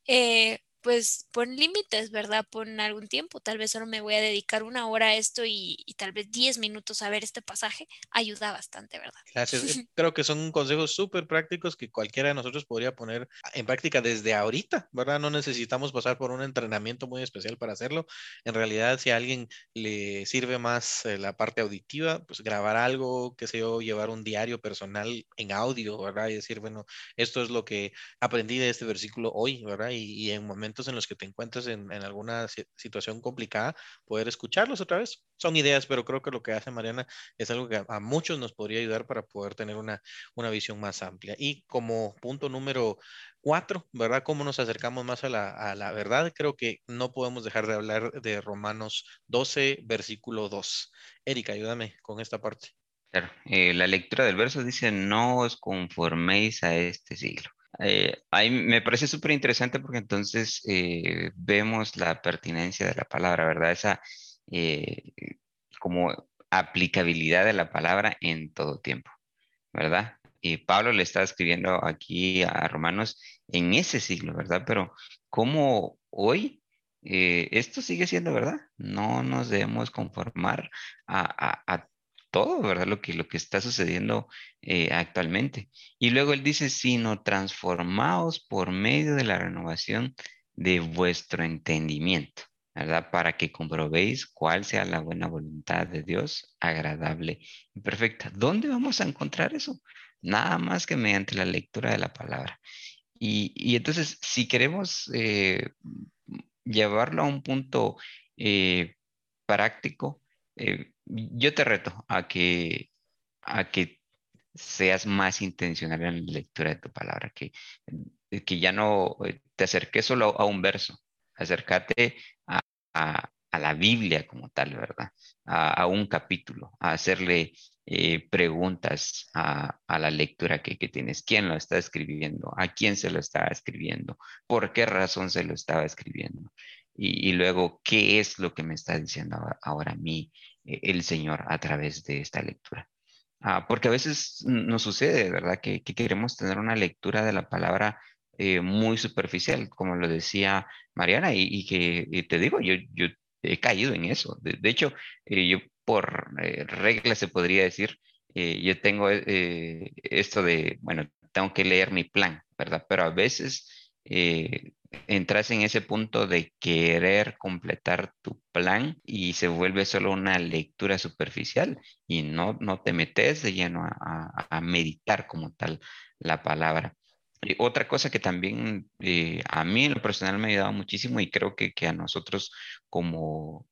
Speaker 2: eh, pues pon límites, ¿verdad? Pon algún tiempo. Tal vez solo me voy a dedicar una hora a esto y, tal vez diez minutos a ver este pasaje. Ayuda bastante, ¿verdad?
Speaker 1: Gracias. Creo que son consejos súper prácticos que cualquiera de nosotros podría poner en práctica desde ahorita, ¿verdad? No necesitamos pasar por un entrenamiento muy especial para hacerlo. En realidad, si a alguien le sirve más eh, la parte auditiva, pues grabar algo, que sé yo, llevar un diario personal en audio, ¿verdad? Y decir, bueno, esto es lo que aprendí de este versículo hoy, ¿verdad? Y, y en momentos en los que te encuentres en, alguna situación complicada, poder escucharlos otra vez. Son ideas, pero creo que lo que hace Mariana es algo que a, muchos nos podría ayudar para poder tener una, una visión más amplia. Y como punto número cuatro, ¿verdad? ¿Cómo nos acercamos más a la, a la, verdad? Creo que no podemos dejar de hablar de Romanos 12, versículo 2. Erika, ayúdame con esta parte.
Speaker 3: Eh, la lectura del verso dice, no os conforméis a este siglo. Eh, ahí me parece súper interesante porque entonces eh, vemos la pertinencia de la palabra, ¿verdad? Esa eh, como aplicabilidad de la palabra en todo tiempo, ¿verdad? Y Pablo le está escribiendo aquí a Romanos en ese siglo, ¿verdad? Pero ¿cómo hoy esto sigue siendo verdad? No nos debemos conformar a, a, a todo, ¿verdad? Lo que, lo que está sucediendo eh, actualmente. Y luego él dice, sino transformaos por medio de la renovación de vuestro entendimiento, ¿verdad? Para que comprobéis cuál sea la buena voluntad de Dios, agradable y perfecta. ¿Dónde vamos a encontrar eso? Nada más que mediante la lectura de la palabra. Y, entonces, si queremos eh, llevarlo a un punto eh, práctico, yo te reto a que, a que seas más intencional en la lectura de tu palabra, que, que ya no te acerques solo a un verso, acércate a, la Biblia como tal, ¿verdad? A, un capítulo, a hacerle eh, preguntas a, la lectura que, tienes. ¿Quién lo está escribiendo? ¿A quién se lo está escribiendo? ¿Por qué razón se lo estaba escribiendo? Y, luego, ¿qué es lo que me está diciendo ahora a mí el Señor a través de esta lectura. Ah, porque a veces nos sucede, ¿verdad? Que, queremos tener una lectura de la palabra eh, muy superficial, como lo decía Mariana, y, que te digo, yo, yo he caído en eso. De, hecho, eh, yo por regla se podría decir, yo tengo esto de, bueno, tengo que leer mi plan, ¿verdad? Pero a veces entras en ese punto de querer completar tu plan y se vuelve solo una lectura superficial y no, no te metes de lleno a, meditar como tal la palabra. Y otra cosa que también eh, a mí en lo personal me ha ayudado muchísimo y creo que, a nosotros como,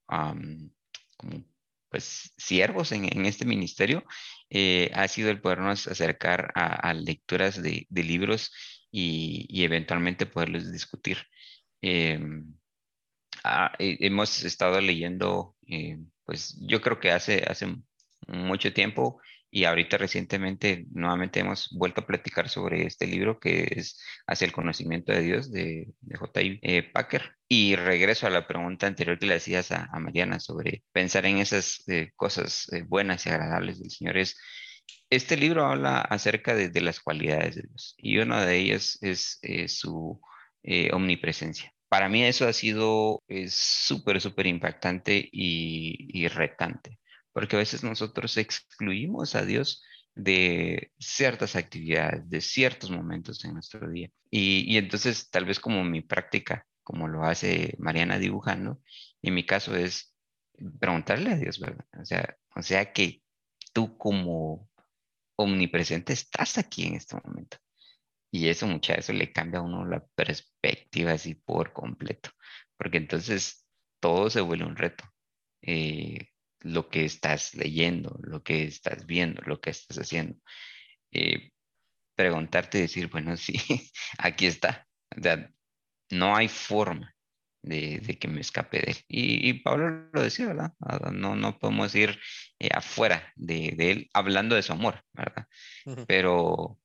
Speaker 3: pues siervos en, este ministerio eh, ha sido el podernos acercar a, lecturas de libros y, eventualmente poderles discutir. Em, ah, hemos estado leyendo, eh, pues yo creo que hace, hace mucho tiempo y ahorita recientemente nuevamente hemos vuelto a platicar sobre este libro que es Hacia el conocimiento de Dios de, de J.I. Eh, Packer. Y regreso a la pregunta anterior que le hacías a, Mariana sobre pensar en esas eh, cosas buenas y agradables del Señor. Es, este libro habla acerca de, las cualidades de Dios y una de ellas es eh, su eh, omnipresencia. Para mí eso ha sido súper, súper impactante y, retante, porque a veces nosotros excluimos a Dios de ciertas actividades, de ciertos momentos en nuestro día. Y, y, entonces tal vez como mi práctica, como lo hace Mariana dibujando, en mi caso es preguntarle a Dios, ¿verdad? O sea, o sea que tú como omnipresente, estás aquí en este momento. Y eso, mucha, eso le cambia a uno la perspectiva así por completo, porque entonces todo se vuelve un reto. Eh, lo que estás leyendo, lo que estás viendo, lo que estás haciendo. Eh, preguntarte, decir, bueno, sí, aquí está. no hay forma de, que me escape de él. Y, Pablo lo decía, ¿verdad? No, no podemos ir eh, afuera de, él hablando de su amor, ¿verdad? Pero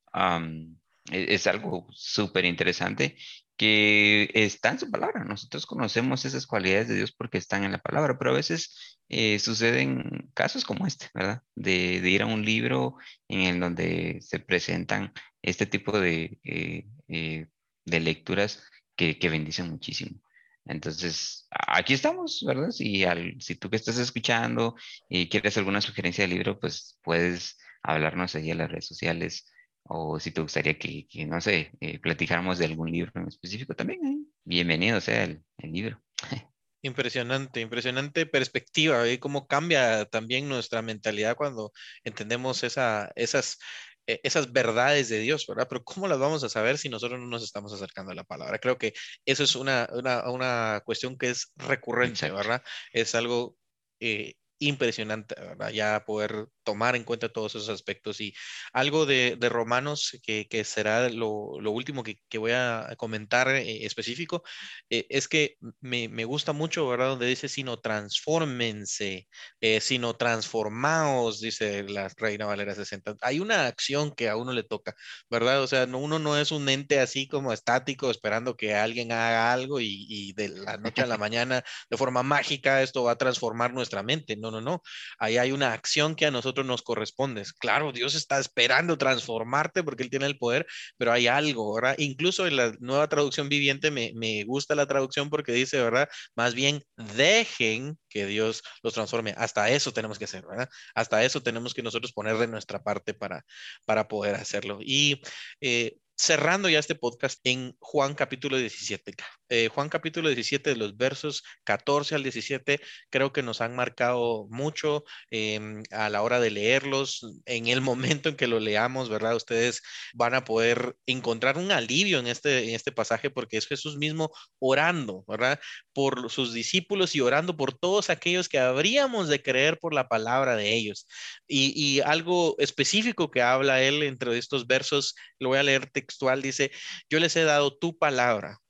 Speaker 3: e, es, algo súper interesante que está en su palabra. Nosotros conocemos esas cualidades de Dios porque están en la palabra, pero a veces eh, suceden casos como este, ¿verdad? De, ir a un libro en el donde se presentan este tipo de, eh, de lecturas que, que bendicen muchísimo. Entonces, aquí estamos, ¿verdad? Si, al, si tú que estás escuchando y quieres alguna sugerencia de libro, pues puedes hablarnos ahí en las redes sociales o si te gustaría que, no sé, eh, platicáramos de algún libro en específico también, ¿eh? bienvenido sea el, el libro.
Speaker 1: Impresionante, impresionante perspectiva, y cómo cambia también nuestra mentalidad cuando entendemos esa, esas, esas verdades de Dios, ¿verdad? Pero ¿cómo las vamos a saber si nosotros no nos estamos acercando a la palabra? Creo que eso es una, una, una cuestión que es recurrente, ¿verdad? Es algo eh, impresionante, ¿verdad? Ya poder tomar en cuenta todos esos aspectos. Y algo de, Romanos, que, será lo, último que, voy a comentar eh, específico, eh, es que me, gusta mucho, ¿verdad? Donde dice, sino transfórmense, eh, sino transformaos, dice la Reina Valera 60. Hay una acción que a uno le toca, ¿verdad? O sea, uno no es un ente así como estático esperando que alguien haga algo y, y de la noche a la mañana, de forma mágica, esto va a transformar nuestra mente. No, no, no. Ahí hay una acción que a nosotros nos corresponde. Claro, Dios está esperando transformarte porque Él tiene el poder, pero hay algo, ¿verdad? Incluso en la nueva traducción viviente me, me gusta la traducción porque dice, ¿verdad? Más bien, dejen que Dios los transforme. Hasta eso tenemos que hacer, ¿verdad? Hasta eso tenemos que nosotros poner de nuestra parte para, para poder hacerlo. Y eh, cerrando ya este podcast en Juan capítulo 17. Eh, Juan capítulo 17, de los versos 14 al 17, creo que nos han marcado mucho em, a la hora de leerlos. En el momento en que lo leamos, ¿verdad? Ustedes van a poder encontrar un alivio en este, en este pasaje porque es Jesús mismo orando, ¿verdad? Por sus discípulos y orando por todos aquellos que habríamos de creer por la palabra de ellos. Y, algo específico que habla él entre estos versos, lo voy a leer textual, dice, yo les he dado tu palabra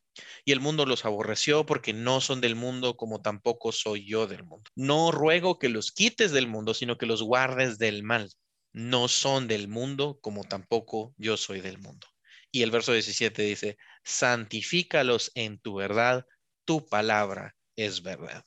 Speaker 1: y el mundo los aborreció porque no son del mundo como tampoco soy yo del mundo. No ruego que los quites del mundo, sino que los guardes del mal. No son del mundo como tampoco yo soy del mundo. Y el verso 17 dice, santifícalos en tu verdad, tu palabra es verdad.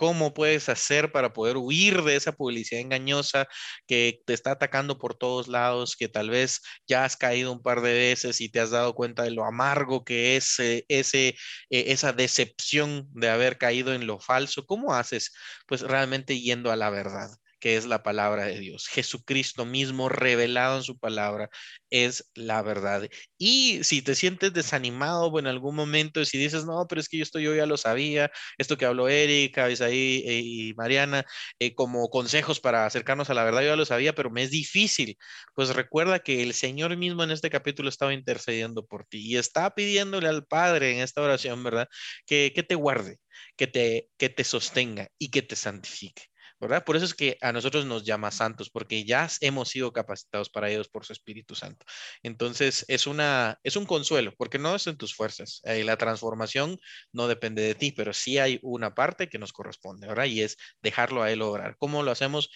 Speaker 1: ¿Cómo puedes hacer para poder huir de esa publicidad engañosa que te está atacando por todos lados, que tal vez ya has caído un par de veces y te has dado cuenta de lo amargo que es eh, ese, eh, esa decepción de haber caído en lo falso? ¿Cómo haces? Pues realmente yendo a la verdad que es la palabra de Dios. Jesucristo mismo revelado en su palabra es la verdad. Y si te sientes desanimado en algún momento, si dices, no, pero es que yo yo ya lo sabía, esto que habló Erika, Isaí eh, y Mariana, eh, como consejos para acercarnos a la verdad, yo ya lo sabía, pero me es difícil. Pues recuerda que el Señor mismo en este capítulo estaba intercediendo por ti y está pidiéndole al Padre en esta oración, ¿verdad? Que, que te guarde, que te, que te sostenga y que te santifique. ¿Verdad? Por eso es que a nosotros nos llama santos, porque ya hemos sido capacitados para ellos por su Espíritu Santo. Entonces, es, una, es un consuelo, porque no es en tus fuerzas. Eh, la transformación no depende de ti, pero sí hay una parte que nos corresponde, ¿verdad? Y es dejarlo a Él obrar. ¿Cómo lo hacemos?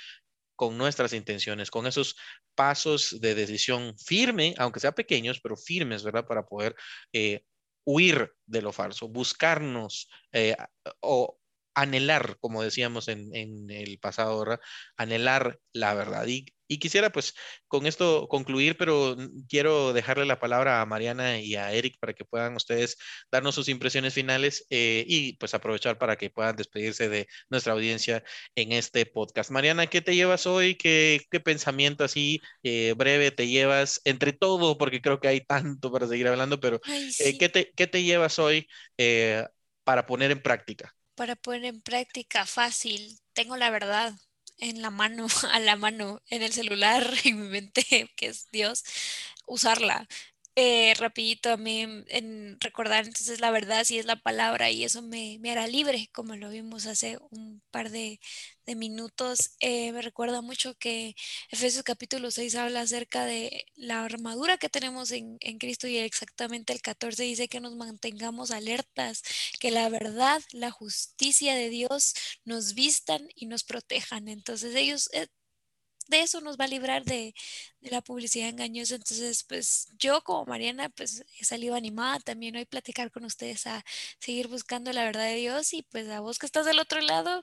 Speaker 1: con nuestras intenciones, con esos pasos de decisión firme, aunque sea pequeños, pero firmes, ¿verdad? Para poder eh, huir de lo falso, buscarnos eh, o anhelar, como decíamos en, el pasado, ¿verdad? anhelar la verdad. Y, quisiera pues con esto concluir, pero quiero dejarle la palabra a Mariana y a Eric para que puedan ustedes darnos sus impresiones finales eh, y pues aprovechar para que puedan despedirse de nuestra audiencia en este podcast. Mariana, ¿qué te llevas hoy? ¿Qué, pensamiento así eh, breve te llevas entre todo? Porque creo que hay tanto para seguir hablando, pero eh, ¿qué, te, ¿qué, te, llevas hoy para poner en práctica?
Speaker 2: Para poner en práctica fácil. Tengo la verdad en la mano, a la mano, en el celular, en mi mente, que es Dios, usarla eh, rapidito a mí en recordar entonces la verdad si es la palabra y eso me, me hará libre, como lo vimos hace un par de, de minutos. Eh, me recuerda mucho que Efesios capítulo 6 habla acerca de la armadura que tenemos en, en Cristo y exactamente el 14 dice que nos mantengamos alertas, que la verdad, la justicia de Dios nos vistan y nos protejan. Entonces ellos... Eh, de eso nos va a librar de, la publicidad engañosa. Entonces, pues yo como Mariana, pues he salido animada también hoy platicar con ustedes a seguir buscando la verdad de Dios y pues a vos que estás del otro lado,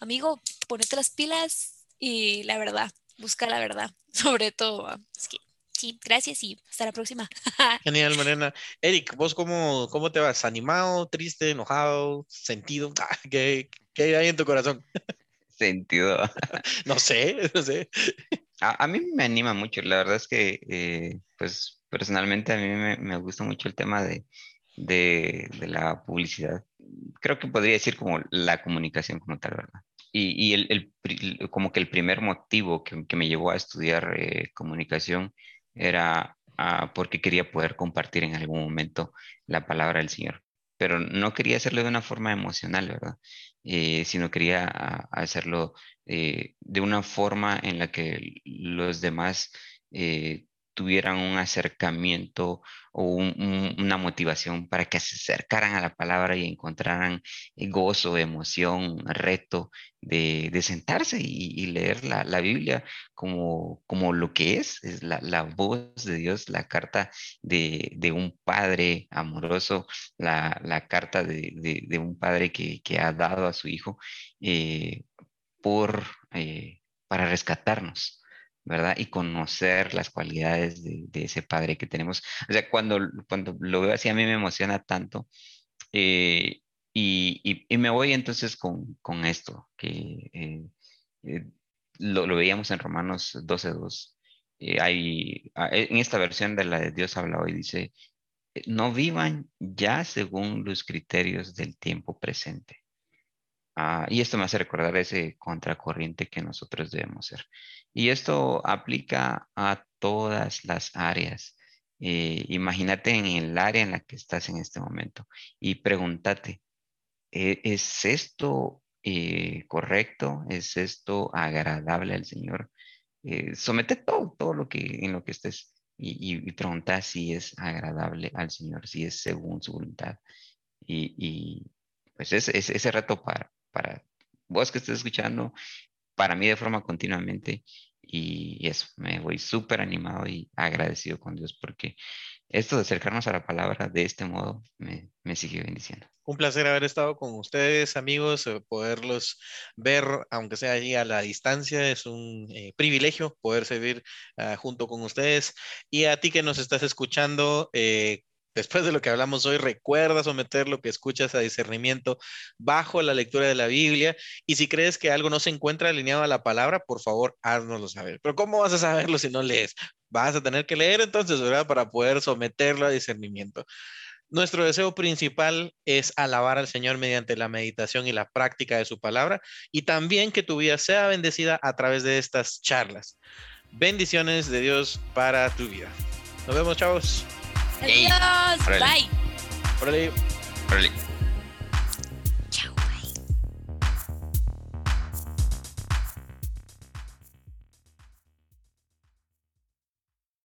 Speaker 2: amigo, ponete las pilas y la verdad, busca la verdad, sobre todo. Es que sí, gracias y hasta la próxima.
Speaker 1: Genial, Mariana. Eric, ¿vos cómo, cómo te vas? ¿Animado, triste, enojado, sentido? Ah, ¿Qué, qué hay en tu corazón?
Speaker 3: Sentido.
Speaker 1: no sé, no sé.
Speaker 3: A, a, mí me anima mucho, la verdad es que, eh, pues personalmente a mí me, me, gusta mucho el tema de, de, de, la publicidad. Creo que podría decir como la comunicación como tal, ¿verdad? Y, y el, el, como que el primer motivo que, que me llevó a estudiar eh, comunicación era uh, porque quería poder compartir en algún momento la palabra del Señor. Pero no quería hacerlo de una forma emocional, ¿verdad? Eh, sino quería uh, hacerlo eh, de una forma en la que los demás eh, tuvieran un acercamiento o un, un, una motivación para que se acercaran a la palabra y encontraran gozo, emoción, reto de, de sentarse y, leer la, la, Biblia como, como lo que es, es la, la voz de Dios, la carta de, de un padre amoroso, la, la carta de, de, de, un padre que, que, ha dado a su hijo eh, por, eh, para rescatarnos. ¿Verdad? Y conocer las cualidades de, ese padre que tenemos. O sea, cuando, cuando lo veo así, a mí me emociona tanto. Eh, y, y, me voy entonces con, con esto, que eh, eh, lo, lo, veíamos en Romanos 12.2. Eh, hay, ah, en esta versión de la de Dios habla hoy, dice, no vivan ya según los criterios del tiempo presente. Uh, y esto me hace recordar ese contracorriente que nosotros debemos ser. Y esto aplica a todas las áreas. Eh, imagínate en el área en la que estás en este momento y pregúntate, ¿e-, ¿es esto eh, correcto? ¿Es esto agradable al Señor? Eh, somete todo, todo lo que, en lo que estés y, y, pregunta si es agradable al Señor, si es según su voluntad. Y, pues es, es, ese reto para, para vos que estés escuchando, para mí de forma continuamente. Y eso, me voy súper animado y agradecido con Dios porque esto de acercarnos a la palabra de este modo me, me sigue bendiciendo.
Speaker 1: Un placer haber estado con ustedes, amigos, eh, poderlos ver, aunque sea allí a la distancia, es un eh, privilegio poder servir uh, junto con ustedes. Y a ti que nos estás escuchando, eh, Después de lo que hablamos hoy, recuerda someter lo que escuchas a discernimiento bajo la lectura de la Biblia. Y si crees que algo no se encuentra alineado a la palabra, por favor, háznoslo saber. Pero ¿cómo vas a saberlo si no lees? Vas a tener que leer entonces, ¿verdad? Para poder someterlo a discernimiento. Nuestro deseo principal es alabar al Señor mediante la meditación y la práctica de su palabra y también que tu vida sea bendecida a través de estas charlas. Bendiciones de Dios para tu vida. Nos vemos, chavos.
Speaker 2: Adiós. Bye.
Speaker 1: Órale.
Speaker 3: Órale.